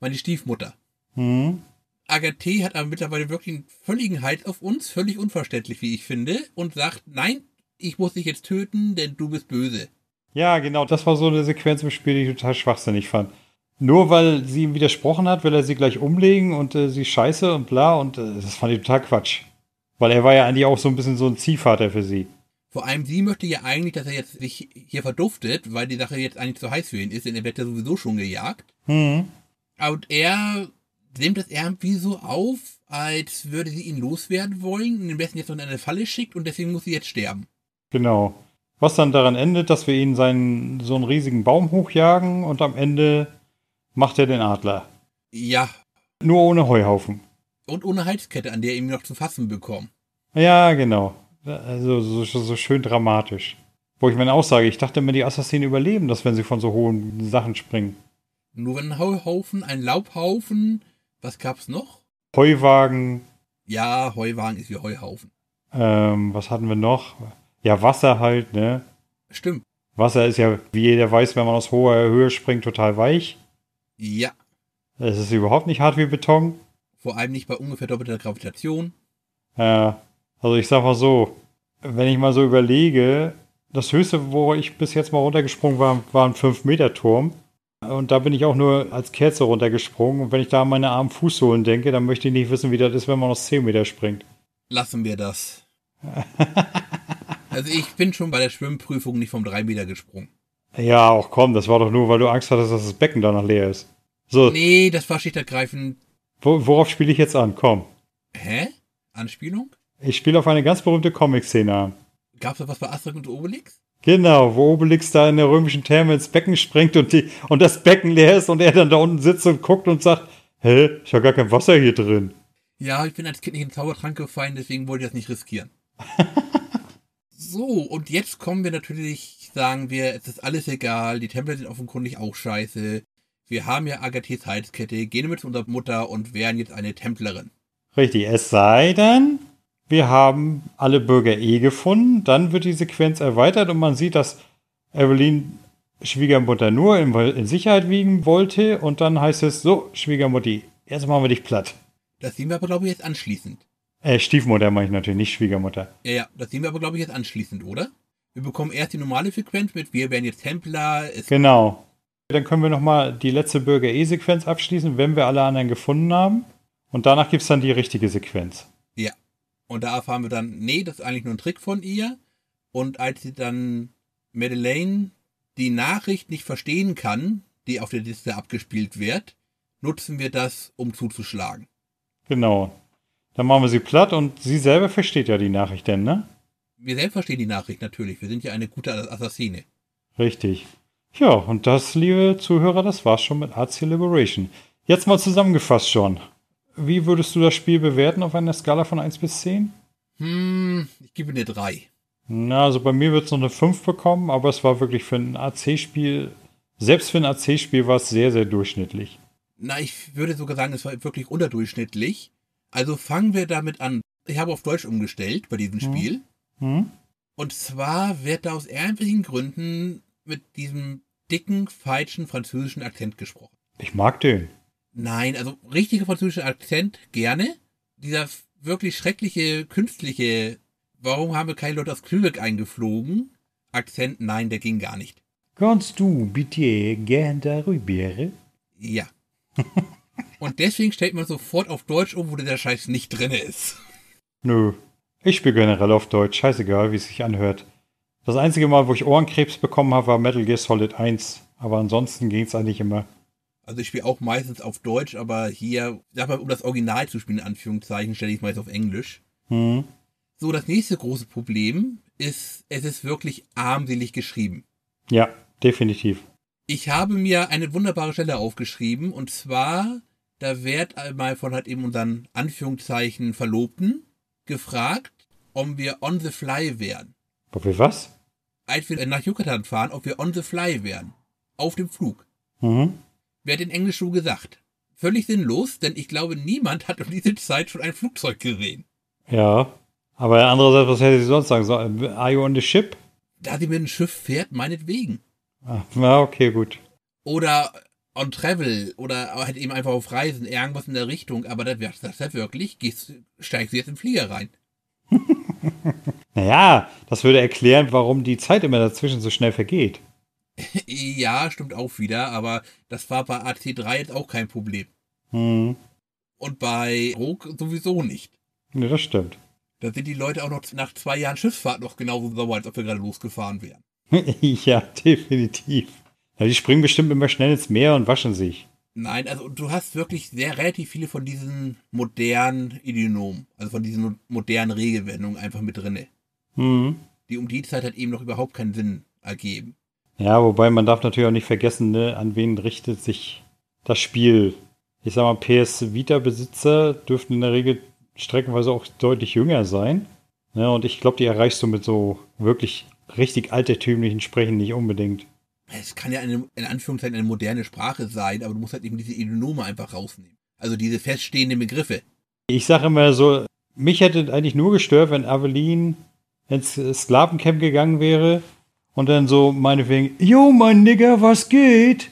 meine Stiefmutter. Hm. Agathe hat aber mittlerweile wirklich einen völligen Halt auf uns, völlig unverständlich, wie ich finde, und sagt, nein, ich muss dich jetzt töten, denn du bist böse. Ja, genau, das war so eine Sequenz im Spiel, die ich total schwachsinnig fand. Nur weil sie ihm widersprochen hat, will er sie gleich umlegen und äh, sie scheiße und bla und äh, das fand ich total Quatsch. Weil er war ja eigentlich auch so ein bisschen so ein Ziehvater für sie. Vor allem sie möchte ja eigentlich, dass er jetzt sich hier verduftet, weil die Sache jetzt eigentlich zu heiß für ihn ist, denn er wird ja sowieso schon gejagt. Hm. Und er nimmt das irgendwie so auf, als würde sie ihn loswerden wollen und den besten jetzt noch in eine Falle schickt und deswegen muss sie jetzt sterben. Genau. Was dann daran endet, dass wir ihn seinen so einen riesigen Baum hochjagen und am Ende macht er den Adler. Ja. Nur ohne Heuhaufen. Und ohne Halskette, an der er ihn noch zu fassen bekommt. Ja, genau. Also so, so schön dramatisch. Wo ich meine Aussage, ich dachte immer, die Assassinen überleben das, wenn sie von so hohen Sachen springen. Nur ein Heuhaufen, ein Laubhaufen. Was gab's noch? Heuwagen. Ja, Heuwagen ist wie Heuhaufen. Ähm, was hatten wir noch? Ja, Wasser halt, ne? Stimmt. Wasser ist ja, wie jeder weiß, wenn man aus hoher Höhe springt, total weich. Ja. Es ist überhaupt nicht hart wie Beton. Vor allem nicht bei ungefähr doppelter Gravitation. Ja, also ich sag mal so, wenn ich mal so überlege, das höchste, wo ich bis jetzt mal runtergesprungen war, war ein 5-Meter-Turm. Und da bin ich auch nur als Kerze runtergesprungen. Und wenn ich da an meine armen Fußsohlen denke, dann möchte ich nicht wissen, wie das ist, wenn man aus 10 Meter springt. Lassen wir das. also ich bin schon bei der Schwimmprüfung nicht vom 3 Meter gesprungen. Ja, auch komm, das war doch nur, weil du Angst hattest, dass das Becken danach leer ist. So. Nee, das war schlichtergreifend. Wo, worauf spiele ich jetzt an? Komm. Hä? Anspielung? Ich spiele auf eine ganz berühmte Comic-Szene an. Gab's da was bei Asterix und Obelix? Genau, wo Obelix da in der römischen Therme ins Becken springt und, die, und das Becken leer ist und er dann da unten sitzt und guckt und sagt, hä, ich habe gar kein Wasser hier drin. Ja, ich bin als Kind nicht in den Zaubertrank gefallen, deswegen wollte ich das nicht riskieren. so, und jetzt kommen wir natürlich, sagen wir, es ist alles egal, die Tempel sind offenkundig auch scheiße. Wir haben ja Agathes Halskette, gehen mit zu unserer Mutter und wären jetzt eine Templerin. Richtig, es sei denn, wir haben alle Bürger eh gefunden, dann wird die Sequenz erweitert und man sieht, dass Evelyn Schwiegermutter nur in, in Sicherheit wiegen wollte und dann heißt es so, Schwiegermutti, jetzt machen wir dich platt. Das sehen wir aber, glaube ich, jetzt anschließend. Äh, Stiefmutter meine ich natürlich, nicht Schwiegermutter. Ja, ja, das sehen wir aber, glaube ich, jetzt anschließend, oder? Wir bekommen erst die normale Sequenz mit, wir werden jetzt Templer. genau. Dann können wir nochmal die letzte Bürger-E-Sequenz abschließen, wenn wir alle anderen gefunden haben. Und danach gibt es dann die richtige Sequenz. Ja. Und da erfahren wir dann, nee, das ist eigentlich nur ein Trick von ihr. Und als sie dann Madeleine die Nachricht nicht verstehen kann, die auf der Liste abgespielt wird, nutzen wir das, um zuzuschlagen. Genau. Dann machen wir sie platt und sie selber versteht ja die Nachricht denn, ne? Wir selbst verstehen die Nachricht natürlich. Wir sind ja eine gute Assassine. Richtig. Ja, und das, liebe Zuhörer, das war's schon mit AC Liberation. Jetzt mal zusammengefasst schon. Wie würdest du das Spiel bewerten auf einer Skala von 1 bis 10? Hm, ich gebe eine 3. Na, also bei mir wird es noch eine 5 bekommen, aber es war wirklich für ein AC-Spiel, selbst für ein AC-Spiel war es sehr, sehr durchschnittlich. Na, ich würde sogar sagen, es war wirklich unterdurchschnittlich. Also fangen wir damit an. Ich habe auf Deutsch umgestellt bei diesem Spiel. Hm? Und zwar wird da aus irgendwelchen Gründen mit diesem dicken, falschen französischen Akzent gesprochen. Ich mag den. Nein, also richtiger französischer Akzent gerne. Dieser wirklich schreckliche, künstliche, warum haben wir keine Leute aus Lübeck eingeflogen? Akzent, nein, der ging gar nicht. Kannst du bitte gern darüber? Ja. Und deswegen stellt man sofort auf Deutsch um, wo der Scheiß nicht drin ist. Nö. Ich spiele generell auf Deutsch, scheißegal, wie es sich anhört. Das einzige Mal, wo ich Ohrenkrebs bekommen habe, war Metal Gear Solid 1. Aber ansonsten ging es eigentlich immer. Also ich spiele auch meistens auf Deutsch, aber hier, sag mal, um das Original zu spielen, in Anführungszeichen, stelle ich es meist auf Englisch. Hm. So, das nächste große Problem ist, es ist wirklich armselig geschrieben. Ja, definitiv. Ich habe mir eine wunderbare Stelle aufgeschrieben und zwar, da wird mal von halt eben unseren Anführungszeichen Verlobten gefragt, ob wir on the fly wären. Ob wir was? Als wir nach Yucatan fahren, ob wir on the fly wären. Auf dem Flug. Mhm. Wird in Englisch so gesagt. Völlig sinnlos, denn ich glaube, niemand hat um diese Zeit schon ein Flugzeug gesehen. Ja. Aber andererseits, was hätte sie sonst sagen sollen? Are you on the ship? Da sie mit dem Schiff fährt, meinetwegen. Ah, na, okay, gut. Oder on travel oder halt eben einfach auf Reisen, irgendwas in der Richtung, aber das wäre das ja wirklich, gehst, steigst du jetzt im Flieger rein. Naja, das würde erklären, warum die Zeit immer dazwischen so schnell vergeht. ja, stimmt auch wieder, aber das war bei AC3 jetzt auch kein Problem. Hm. Und bei Rogue sowieso nicht. Ne, das stimmt. Da sind die Leute auch noch nach zwei Jahren Schiffsfahrt noch genauso sauer, als ob wir gerade losgefahren wären. ja, definitiv. Ja, die springen bestimmt immer schnell ins Meer und waschen sich. Nein, also du hast wirklich sehr relativ viele von diesen modernen Idiomen, also von diesen modernen Regelwendungen einfach mit drinne, Mhm. die um die Zeit halt eben noch überhaupt keinen Sinn ergeben. Ja, wobei man darf natürlich auch nicht vergessen, ne, an wen richtet sich das Spiel. Ich sag mal, PS Vita-Besitzer dürften in der Regel streckenweise auch deutlich jünger sein. Ja, und ich glaube, die erreichst du mit so wirklich richtig altertümlichen Sprechen nicht unbedingt. Es kann ja eine, in Anführungszeichen eine moderne Sprache sein, aber du musst halt eben diese Idionome einfach rausnehmen. Also diese feststehenden Begriffe. Ich sage immer so, mich hätte eigentlich nur gestört, wenn Aveline ins Sklavencamp gegangen wäre und dann so meinetwegen, Jo, mein Nigger, was geht?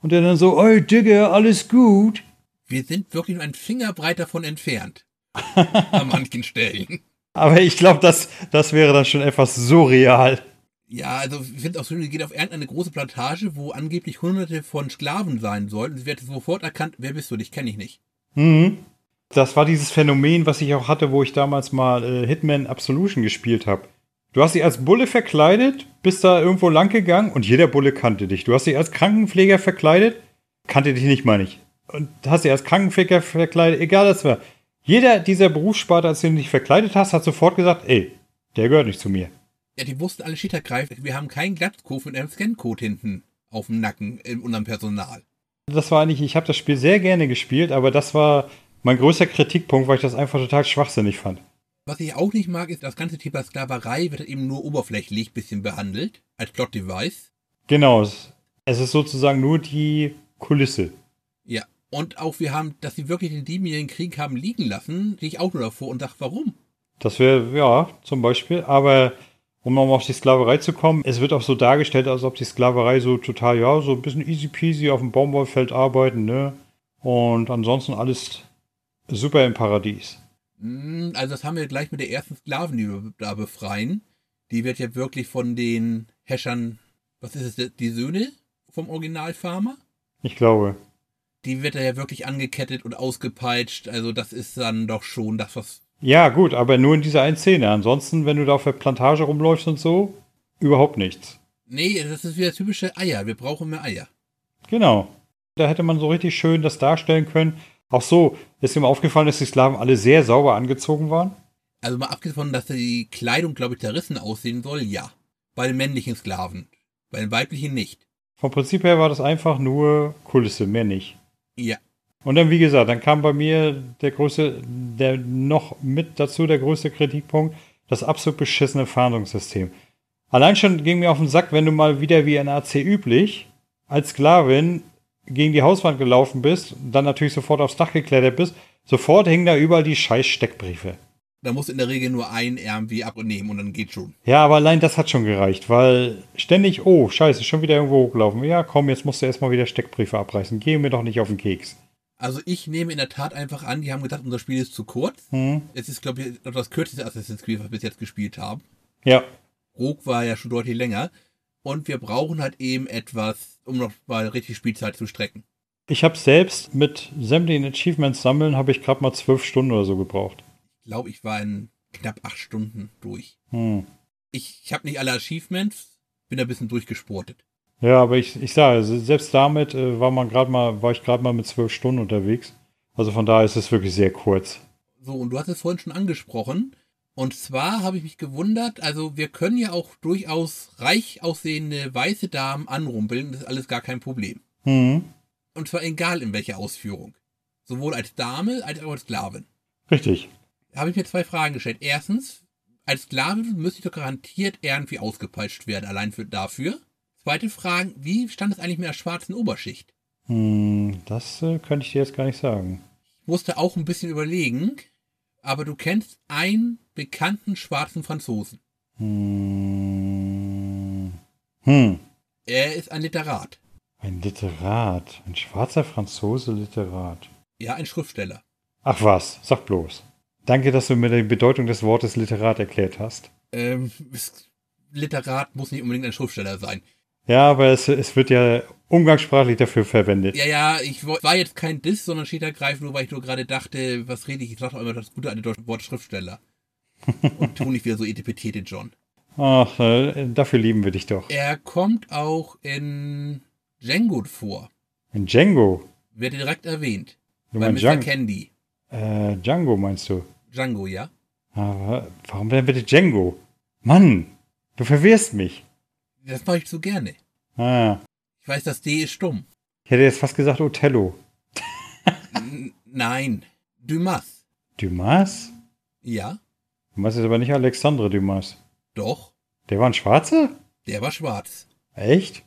Und dann so, ey, Digger, alles gut. Wir sind wirklich nur ein Fingerbreit davon entfernt. An manchen Stellen. Aber ich glaube, das, das wäre dann schon etwas surreal. Ja, also ich finde auch schön, die geht auf irgendeine große Plantage, wo angeblich hunderte von Sklaven sein sollen. Sie wird sofort erkannt, wer bist du, dich kenne ich nicht. Mhm. Das war dieses Phänomen, was ich auch hatte, wo ich damals mal äh, Hitman Absolution gespielt habe. Du hast dich als Bulle verkleidet, bist da irgendwo lang gegangen und jeder Bulle kannte dich. Du hast dich als Krankenpfleger verkleidet, kannte dich nicht, meine ich. Und hast dich als Krankenpfleger verkleidet, egal was war. Jeder dieser Berufssparte, als du dich verkleidet hast, hat sofort gesagt, ey, der gehört nicht zu mir. Ja, die wussten alle Schittergreif, wir haben keinen Glatzkopf mit einem Scancode hinten auf dem Nacken in unserem Personal. Das war eigentlich, ich habe das Spiel sehr gerne gespielt, aber das war mein größter Kritikpunkt, weil ich das einfach total schwachsinnig fand. Was ich auch nicht mag, ist, das ganze Thema Sklaverei wird eben nur oberflächlich bisschen behandelt, als Plot-Device. Genau, es es ist sozusagen nur die Kulisse. Ja. Und auch wir haben, dass sie wirklich den siebenjährigen Krieg haben liegen lassen, sehe ich auch nur davor und sage, warum? Das wäre, ja, zum Beispiel. Aber um nochmal auf die Sklaverei zu kommen, es wird auch so dargestellt, als ob die Sklaverei so total, ja, so ein bisschen easy peasy auf dem Baumwollfeld arbeiten, ne? Und ansonsten alles super im Paradies. Hm, Also das haben wir gleich mit der ersten Sklaven, die wir da befreien. Die wird ja wirklich von den Häschern, was ist es, die Söhne vom Originalfarmer? Ich glaube. Die wird da ja wirklich angekettet und ausgepeitscht. Also das ist dann doch schon das, was... Ja, gut, aber nur in dieser einen Szene. Ansonsten, wenn du da auf der Plantage rumläufst und so, überhaupt nichts. Nee, das ist wieder typische Eier. Wir brauchen mehr Eier. Genau. Da hätte man so richtig schön das darstellen können. Auch so, ist ihm aufgefallen, dass die Sklaven alle sehr sauber angezogen waren? Also mal abgesehen davon, dass die Kleidung, glaube ich, zerrissen aussehen soll, ja. Bei den männlichen Sklaven. Bei den weiblichen nicht. Vom Prinzip her war das einfach nur Kulisse, mehr nicht. Ja. Und dann, wie gesagt, dann kam bei mir der größte, der noch mit dazu der größte Kritikpunkt, das absolut beschissene Fahndungssystem. Allein schon ging mir auf den Sack, wenn du mal wieder wie in AC üblich als Sklavin gegen die Hauswand gelaufen bist, dann natürlich sofort aufs Dach geklettert bist, sofort hingen da überall die scheiß Steckbriefe. Da musst du in der Regel nur einen irgendwie abnehmen und dann geht schon. Ja, aber allein das hat schon gereicht, weil ständig, oh, scheiße, schon wieder irgendwo hochgelaufen. Ja, komm, jetzt musst du erstmal wieder Steckbriefe abreißen. Geh mir doch nicht auf den Keks. Also ich nehme in der Tat einfach an, die haben gedacht, unser Spiel ist zu kurz. Hm? Es ist, glaube ich, noch das kürzeste Assassin's Creed, was wir bis jetzt gespielt haben. Ja, Rogue war ja schon deutlich länger. Und wir brauchen halt eben etwas, um noch mal richtig Spielzeit zu strecken. ich habe selbst mit sämtlichen Achievements sammeln, habe ich gerade mal zwölf Stunden oder so gebraucht. Ich glaube, ich war in knapp acht Stunden durch. Hm. Ich, ich habe nicht alle Achievements, bin ein bisschen durchgesportet. Ja, aber ich, ich sage, selbst damit äh, war man gerade mal, war ich gerade mal mit zwölf Stunden unterwegs. Also von daher ist es wirklich sehr kurz. So, und du hast es vorhin schon angesprochen. Und zwar habe ich mich gewundert, also wir können ja auch durchaus reich aussehende weiße Damen anrumpeln, das ist alles gar kein Problem. Mhm. Und zwar egal in welcher Ausführung. Sowohl als Dame als auch als Sklavin. Richtig. Da habe ich mir zwei Fragen gestellt. Erstens, als Sklavin müsste ich doch garantiert irgendwie ausgepeitscht werden, allein für, dafür. Zweite Frage, wie stand es eigentlich mit der schwarzen Oberschicht? Hm, das äh, könnte ich dir jetzt gar nicht sagen. Ich musste auch ein bisschen überlegen, aber du kennst einen bekannten schwarzen Franzosen. Hm. Hm. Er ist ein Literat. Ein Literat. Ein schwarzer Franzose Literat. Ja, ein Schriftsteller. Ach was, sag bloß. Danke, dass du mir die Bedeutung des Wortes Literat erklärt hast. Ähm, Literat muss nicht unbedingt ein Schriftsteller sein. Ja, aber es, es wird ja umgangssprachlich dafür verwendet. Ja, ja, ich war jetzt kein Diss, sondern steht ergreifend, nur weil ich nur gerade dachte, was rede ich? Ich sage doch immer das Gute an dem Wort Schriftsteller. Und tu nicht wieder so etipetete John. Ach, äh, dafür lieben wir dich doch. Er kommt auch in Django vor. In Django. Wird direkt erwähnt. Du bei Mr. Django? Candy. Äh, Django meinst du? Django, ja? Aber warum denn bitte Django? Mann, du verwirrst mich. Das mache ich so gerne. Ah, Ich weiß, das D ist stumm. ich hätte jetzt fast gesagt Othello. Nein. Dumas. Dumas? Ja? Du meinst jetzt aber nicht Alexandre Dumas. Doch. Der war ein Schwarzer? Der war schwarz. Echt?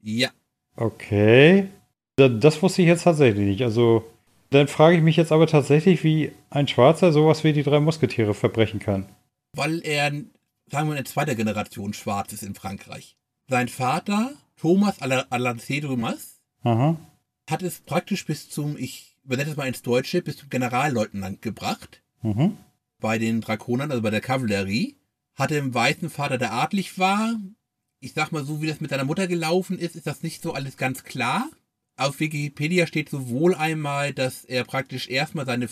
Ja. Okay. Da- Das wusste ich jetzt tatsächlich nicht. Also, dann frage ich mich jetzt aber tatsächlich, wie ein Schwarzer sowas wie die drei Musketiere verbrechen kann. Weil er, sagen wir, eine zweite Generation schwarz ist in Frankreich. Sein Vater, Thomas Ala- Alancé Dumas, Aha. hat es praktisch bis zum, ich übersetze es mal ins Deutsche, bis zum Generalleutnant gebracht. Mhm. bei den Drakonern, also bei der Kavallerie, hatte einen weißen Vater, der adlig war. Ich sag mal so, wie das mit seiner Mutter gelaufen ist, ist das nicht so alles ganz klar. Auf Wikipedia steht sowohl einmal, dass er praktisch erstmal seine,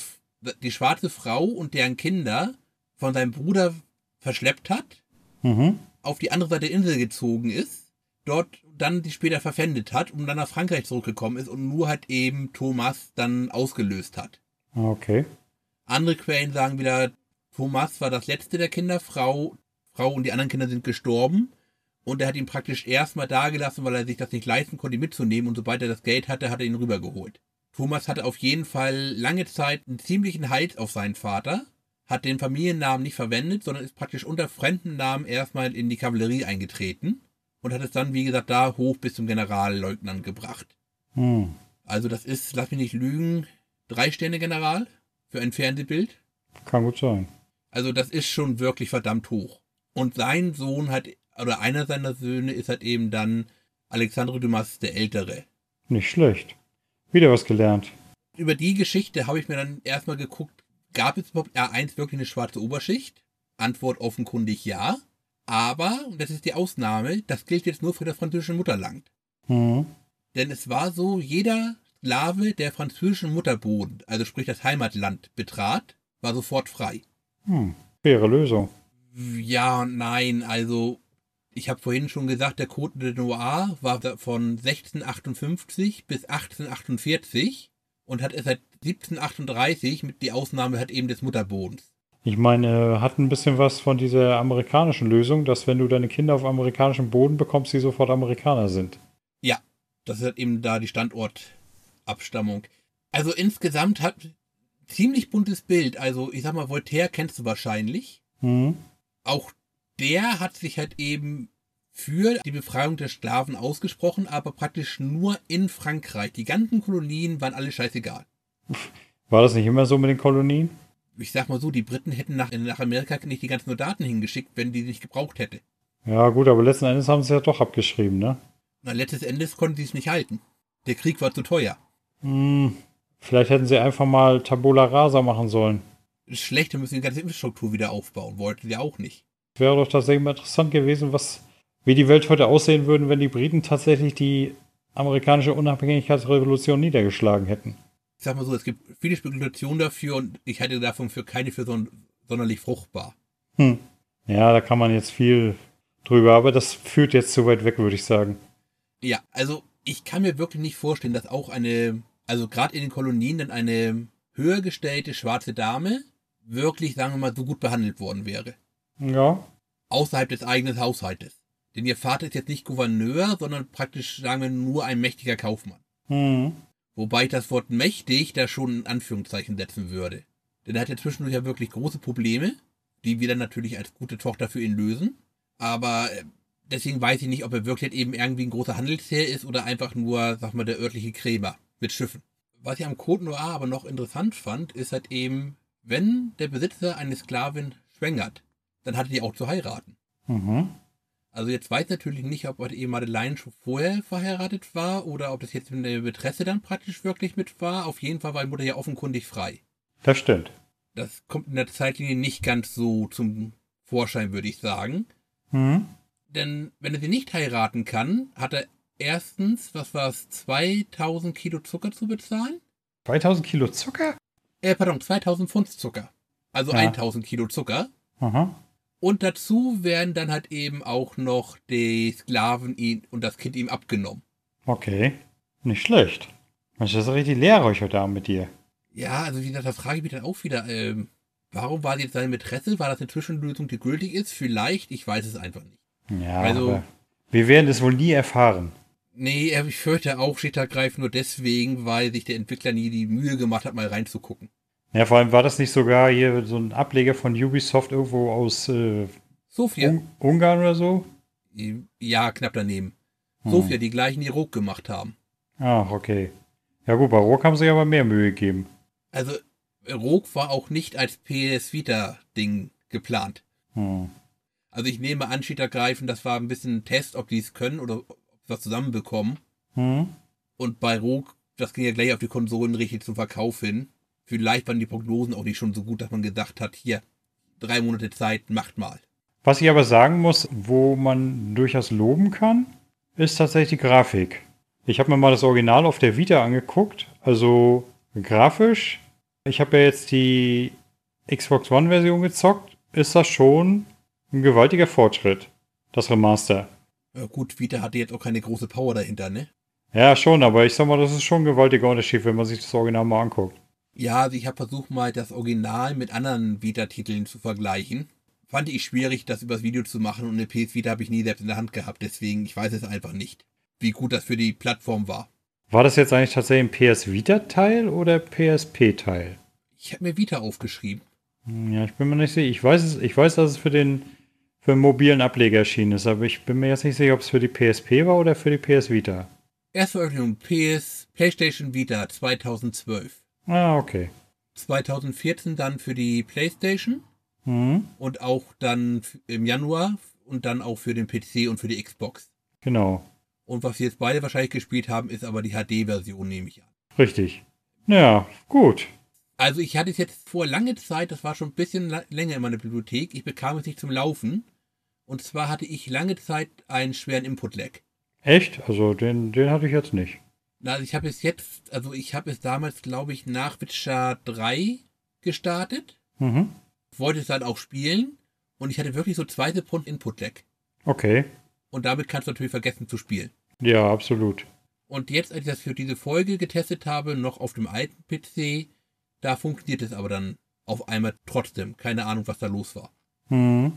die schwarze Frau und deren Kinder von seinem Bruder verschleppt hat, Mhm. auf die andere Seite der Insel gezogen ist, dort dann die später verpfändet hat und dann nach Frankreich zurückgekommen ist und nur halt eben Thomas dann ausgelöst hat. Okay. Andere Quellen sagen wieder, Thomas war das letzte der Kinder, Frau, Frau und die anderen Kinder sind gestorben. Und er hat ihn praktisch erstmal dagelassen, weil er sich das nicht leisten konnte, ihn mitzunehmen. Und sobald er das Geld hatte, hat er ihn rübergeholt. Thomas hatte auf jeden Fall lange Zeit einen ziemlichen Hals auf seinen Vater, hat den Familiennamen nicht verwendet, sondern ist praktisch unter fremden Namen erstmal in die Kavallerie eingetreten und hat es dann, wie gesagt, da hoch bis zum Generalleutnant gebracht. Hm. Also das ist, lass mich nicht lügen, drei Sterne General für ein Fernsehbild. Kann gut sein. Also das ist schon wirklich verdammt hoch. Und sein Sohn hat, oder einer seiner Söhne ist halt eben dann Alexandre Dumas der Ältere. Nicht schlecht. Wieder was gelernt. Über die Geschichte habe ich mir dann erstmal geguckt, gab es überhaupt R1 wirklich eine schwarze Oberschicht? Antwort offenkundig ja. Aber, und das ist die Ausnahme, das gilt jetzt nur für das französische Mutterland. Mhm. Denn es war so, jeder Sklave, der französischen Mutterboden, also sprich das Heimatland, betrat, war sofort frei. Hm. Faire Lösung. Ja und nein, also ich habe vorhin schon gesagt, der Code de Noir war von 1658 bis 1848 und hat es seit 1738 mit die Ausnahme hat eben des Mutterbodens. Ich meine, äh, hat ein bisschen was von dieser amerikanischen Lösung, dass wenn du deine Kinder auf amerikanischem Boden bekommst, sie sofort Amerikaner sind. Ja, das ist halt eben da die Standortabstammung. Also insgesamt hat ziemlich buntes Bild. Also ich sag mal, Voltaire kennst du wahrscheinlich. Mhm. Auch der hat sich halt eben für die Befreiung der Sklaven ausgesprochen, aber praktisch nur in Frankreich. Die ganzen Kolonien waren alle scheißegal. War das nicht immer so mit den Kolonien? Ich sag mal so, die Briten hätten nach, nach Amerika nicht die ganzen Soldaten hingeschickt, wenn die nicht gebraucht hätte. Ja, gut, aber letzten Endes haben sie ja doch abgeschrieben, ne? Na, letztes Endes konnten sie es nicht halten. Der Krieg war zu teuer. Hm. Vielleicht hätten sie einfach mal Tabula Rasa machen sollen. Schlechter müssen die ganze Infrastruktur wieder aufbauen, wollten sie auch nicht. Wäre doch tatsächlich mal interessant gewesen, was, wie die Welt heute aussehen würde, wenn die Briten tatsächlich die amerikanische Unabhängigkeitsrevolution niedergeschlagen hätten. Ich sag mal so, es gibt viele Spekulationen dafür und ich halte davon für keine für son sonderlich fruchtbar. Hm. Ja, da kann man jetzt viel drüber, aber das führt jetzt zu weit weg, würde ich sagen. Ja, also ich kann mir wirklich nicht vorstellen, dass auch eine, also gerade in den Kolonien dann eine höher gestellte schwarze Dame wirklich, sagen wir mal, so gut behandelt worden wäre. Ja. Außerhalb des eigenen Haushaltes. Denn ihr Vater ist jetzt nicht Gouverneur, sondern praktisch, sagen wir, nur ein mächtiger Kaufmann. Mhm. Wobei ich das Wort mächtig da schon in Anführungszeichen setzen würde. Denn er hat ja zwischendurch ja wirklich große Probleme, die wir dann natürlich als gute Tochter für ihn lösen. Aber äh, deswegen weiß ich nicht, ob er wirklich eben irgendwie ein großer Handelsherr ist oder einfach nur, sag mal, der örtliche Krämer mit Schiffen. Was ich am Code Noir aber noch interessant fand, ist halt eben, wenn der Besitzer eine Sklavin schwängert, dann hat er die auch zu heiraten. Mhm. Also jetzt weiß ich natürlich nicht, ob eben Madeleine schon vorher verheiratet war oder ob das jetzt mit der Mätresse dann praktisch wirklich mit war. Auf jeden Fall war die Mutter ja offenkundig frei. Das stimmt. Das kommt in der Zeitlinie nicht ganz so zum Vorschein, würde ich sagen. Mhm. Denn wenn er sie nicht heiraten kann, hat er erstens, was war es, 2000 Kilo Zucker zu bezahlen? 2000 Kilo Zucker? Äh, pardon, 2000 Pfund Zucker. Also Ja. 1000 Kilo Zucker. Aha. Und dazu werden dann halt eben auch noch die Sklaven ihn und das Kind ihm abgenommen. Okay. Nicht schlecht. Mensch, das ist richtig lehrreich heute Abend mit dir. Ja, also wie gesagt, da frage ich mich dann auch wieder, ähm, warum war jetzt seine Mätresse? War das eine Zwischenlösung, die gültig ist? Vielleicht, ich weiß es einfach nicht. Ja, Also- aber wir werden es wohl nie erfahren. Nee, ich fürchte auch schlicht und ergreifend nur deswegen, weil sich der Entwickler nie die Mühe gemacht hat, mal reinzugucken. Ja, vor allem war das nicht sogar hier so ein Ableger von Ubisoft irgendwo aus äh, Sofia, Un Ungarn oder so? ja, knapp daneben. Hm. Sofia, die gleichen, die Rogue gemacht haben. Ach, okay. Ja gut, bei Rock haben sie aber mehr Mühe gegeben. Also, Rogue war auch nicht als PS Vita-Ding geplant. Hm. Also ich nehme an, ergreifend, das war ein bisschen ein Test, ob die es können oder ob sie was zusammenbekommen. Hm. Und bei Rogue, das ging ja gleich auf die Konsolen richtig zum Verkauf hin. Vielleicht waren die Prognosen auch nicht schon so gut, dass man gesagt hat, hier, drei Monate Zeit, macht mal. Was ich aber sagen muss, wo man durchaus loben kann, ist tatsächlich die Grafik. Ich habe mir mal das Original auf der Vita angeguckt. Also grafisch, ich habe ja jetzt die Xbox One-Version gezockt, ist das schon ein gewaltiger Fortschritt. Das Remaster. Ja, gut, Vita hatte jetzt auch keine große Power dahinter, ne? Ja, schon, aber ich sag mal, das ist schon ein gewaltiger Unterschied, wenn man sich das Original mal anguckt. Ja, also ich habe versucht mal das Original mit anderen Vita-Titeln zu vergleichen. Fand ich schwierig, das übers Video zu machen und eine PS Vita habe ich nie selbst in der Hand gehabt, deswegen ich weiß es einfach nicht, wie gut das für die Plattform war. War das jetzt eigentlich tatsächlich ein PS Vita-Teil oder PSP-Teil? Ich habe mir Vita aufgeschrieben. Hm, Ja, ich bin mir nicht sicher. Ich weiß, es, ich weiß, dass es für den für einen mobilen Ableger erschienen ist, aber ich bin mir jetzt nicht sicher, ob es für die PSP war oder für die PS Vita. Erstveröffentlichung PS PlayStation Vita 2012. Ah, okay. 2014 dann für die PlayStation Mhm, und auch dann im Januar und dann auch für den PC und für die Xbox. genau. Und was wir jetzt beide wahrscheinlich gespielt haben, ist aber die HD-Version, nehme ich an. Richtig. Ja, gut. Also ich hatte es jetzt vor lange Zeit, das war schon ein bisschen länger in meiner Bibliothek, ich bekam es nicht zum Laufen. Und zwar hatte ich lange Zeit einen schweren Input-Lag. Echt? Also den, den hatte ich jetzt nicht. Na, Also ich habe es jetzt, also ich habe es damals, glaube ich, nach Witcher 3 gestartet, Mhm. wollte es dann auch spielen und ich hatte wirklich so zwei Sekunden Input-Lag. Okay. Und damit kannst du natürlich vergessen zu spielen. Ja, absolut. Und jetzt, als ich das für diese Folge getestet habe, noch auf dem alten PC, da funktioniert es aber dann auf einmal trotzdem. Keine Ahnung, was da los war. Mhm.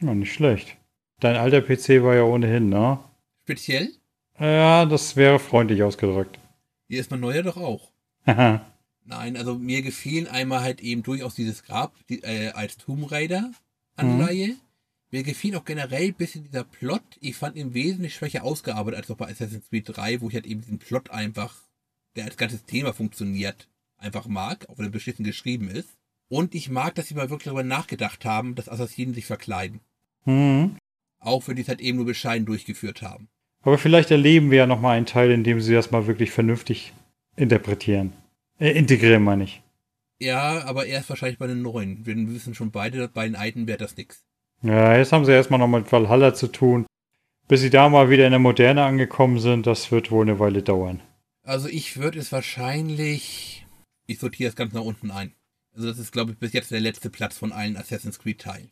Ja, nicht schlecht. Dein alter PC war ja ohnehin, ne? Speziell, Ja, das wäre freundlich ausgedrückt. hier ist mein neuer doch auch. Nein, also mir gefielen einmal halt eben durchaus dieses Grab die, äh, als Tomb Raider Anleihe. Mir gefiel auch generell ein bisschen dieser Plot. Ich fand ihn wesentlich schwächer ausgearbeitet als noch bei Assassin's Creed 3, wo ich halt eben diesen Plot einfach, der als ganzes Thema funktioniert, einfach mag, auch wenn er beschissen geschrieben ist. Und ich mag, dass sie mal wirklich darüber nachgedacht haben, dass Assassinen sich verkleiden. mhm. Auch wenn die es halt eben nur bescheiden durchgeführt haben. Aber vielleicht erleben wir ja noch mal einen Teil, in dem sie das mal wirklich vernünftig interpretieren. Äh, integrieren, meine ich. Ja, aber erst wahrscheinlich bei den neuen. Wir wissen schon beide, bei den alten wäre das nix. Ja, jetzt haben sie erstmal noch mit Valhalla zu tun. Bis sie da mal wieder in der Moderne angekommen sind, das wird wohl eine Weile dauern. Also ich würde es wahrscheinlich. Ich sortiere es ganz nach unten ein. Also das ist, glaube ich, bis jetzt der letzte Platz von allen Assassin's Creed Teilen.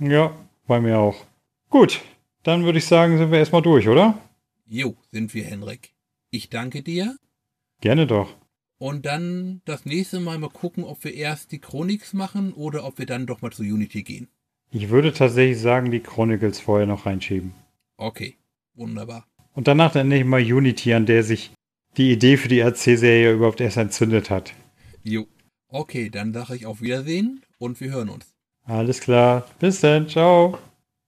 Ja, bei mir auch. Gut, dann würde ich sagen, sind wir erstmal durch, oder? Jo, sind wir, Henrik. Ich danke dir. Gerne doch. Und dann das nächste Mal mal gucken, ob wir erst die Chronics machen oder ob wir dann doch mal zu Unity gehen. Ich würde tatsächlich sagen, die Chronicles vorher noch reinschieben. Okay, wunderbar. Und danach dann endlich mal Unity, an der sich die Idee für die RC-Serie überhaupt erst entzündet hat. Jo. Okay, dann sage ich auf Wiedersehen und wir hören uns. Alles klar. Bis dann. Ciao.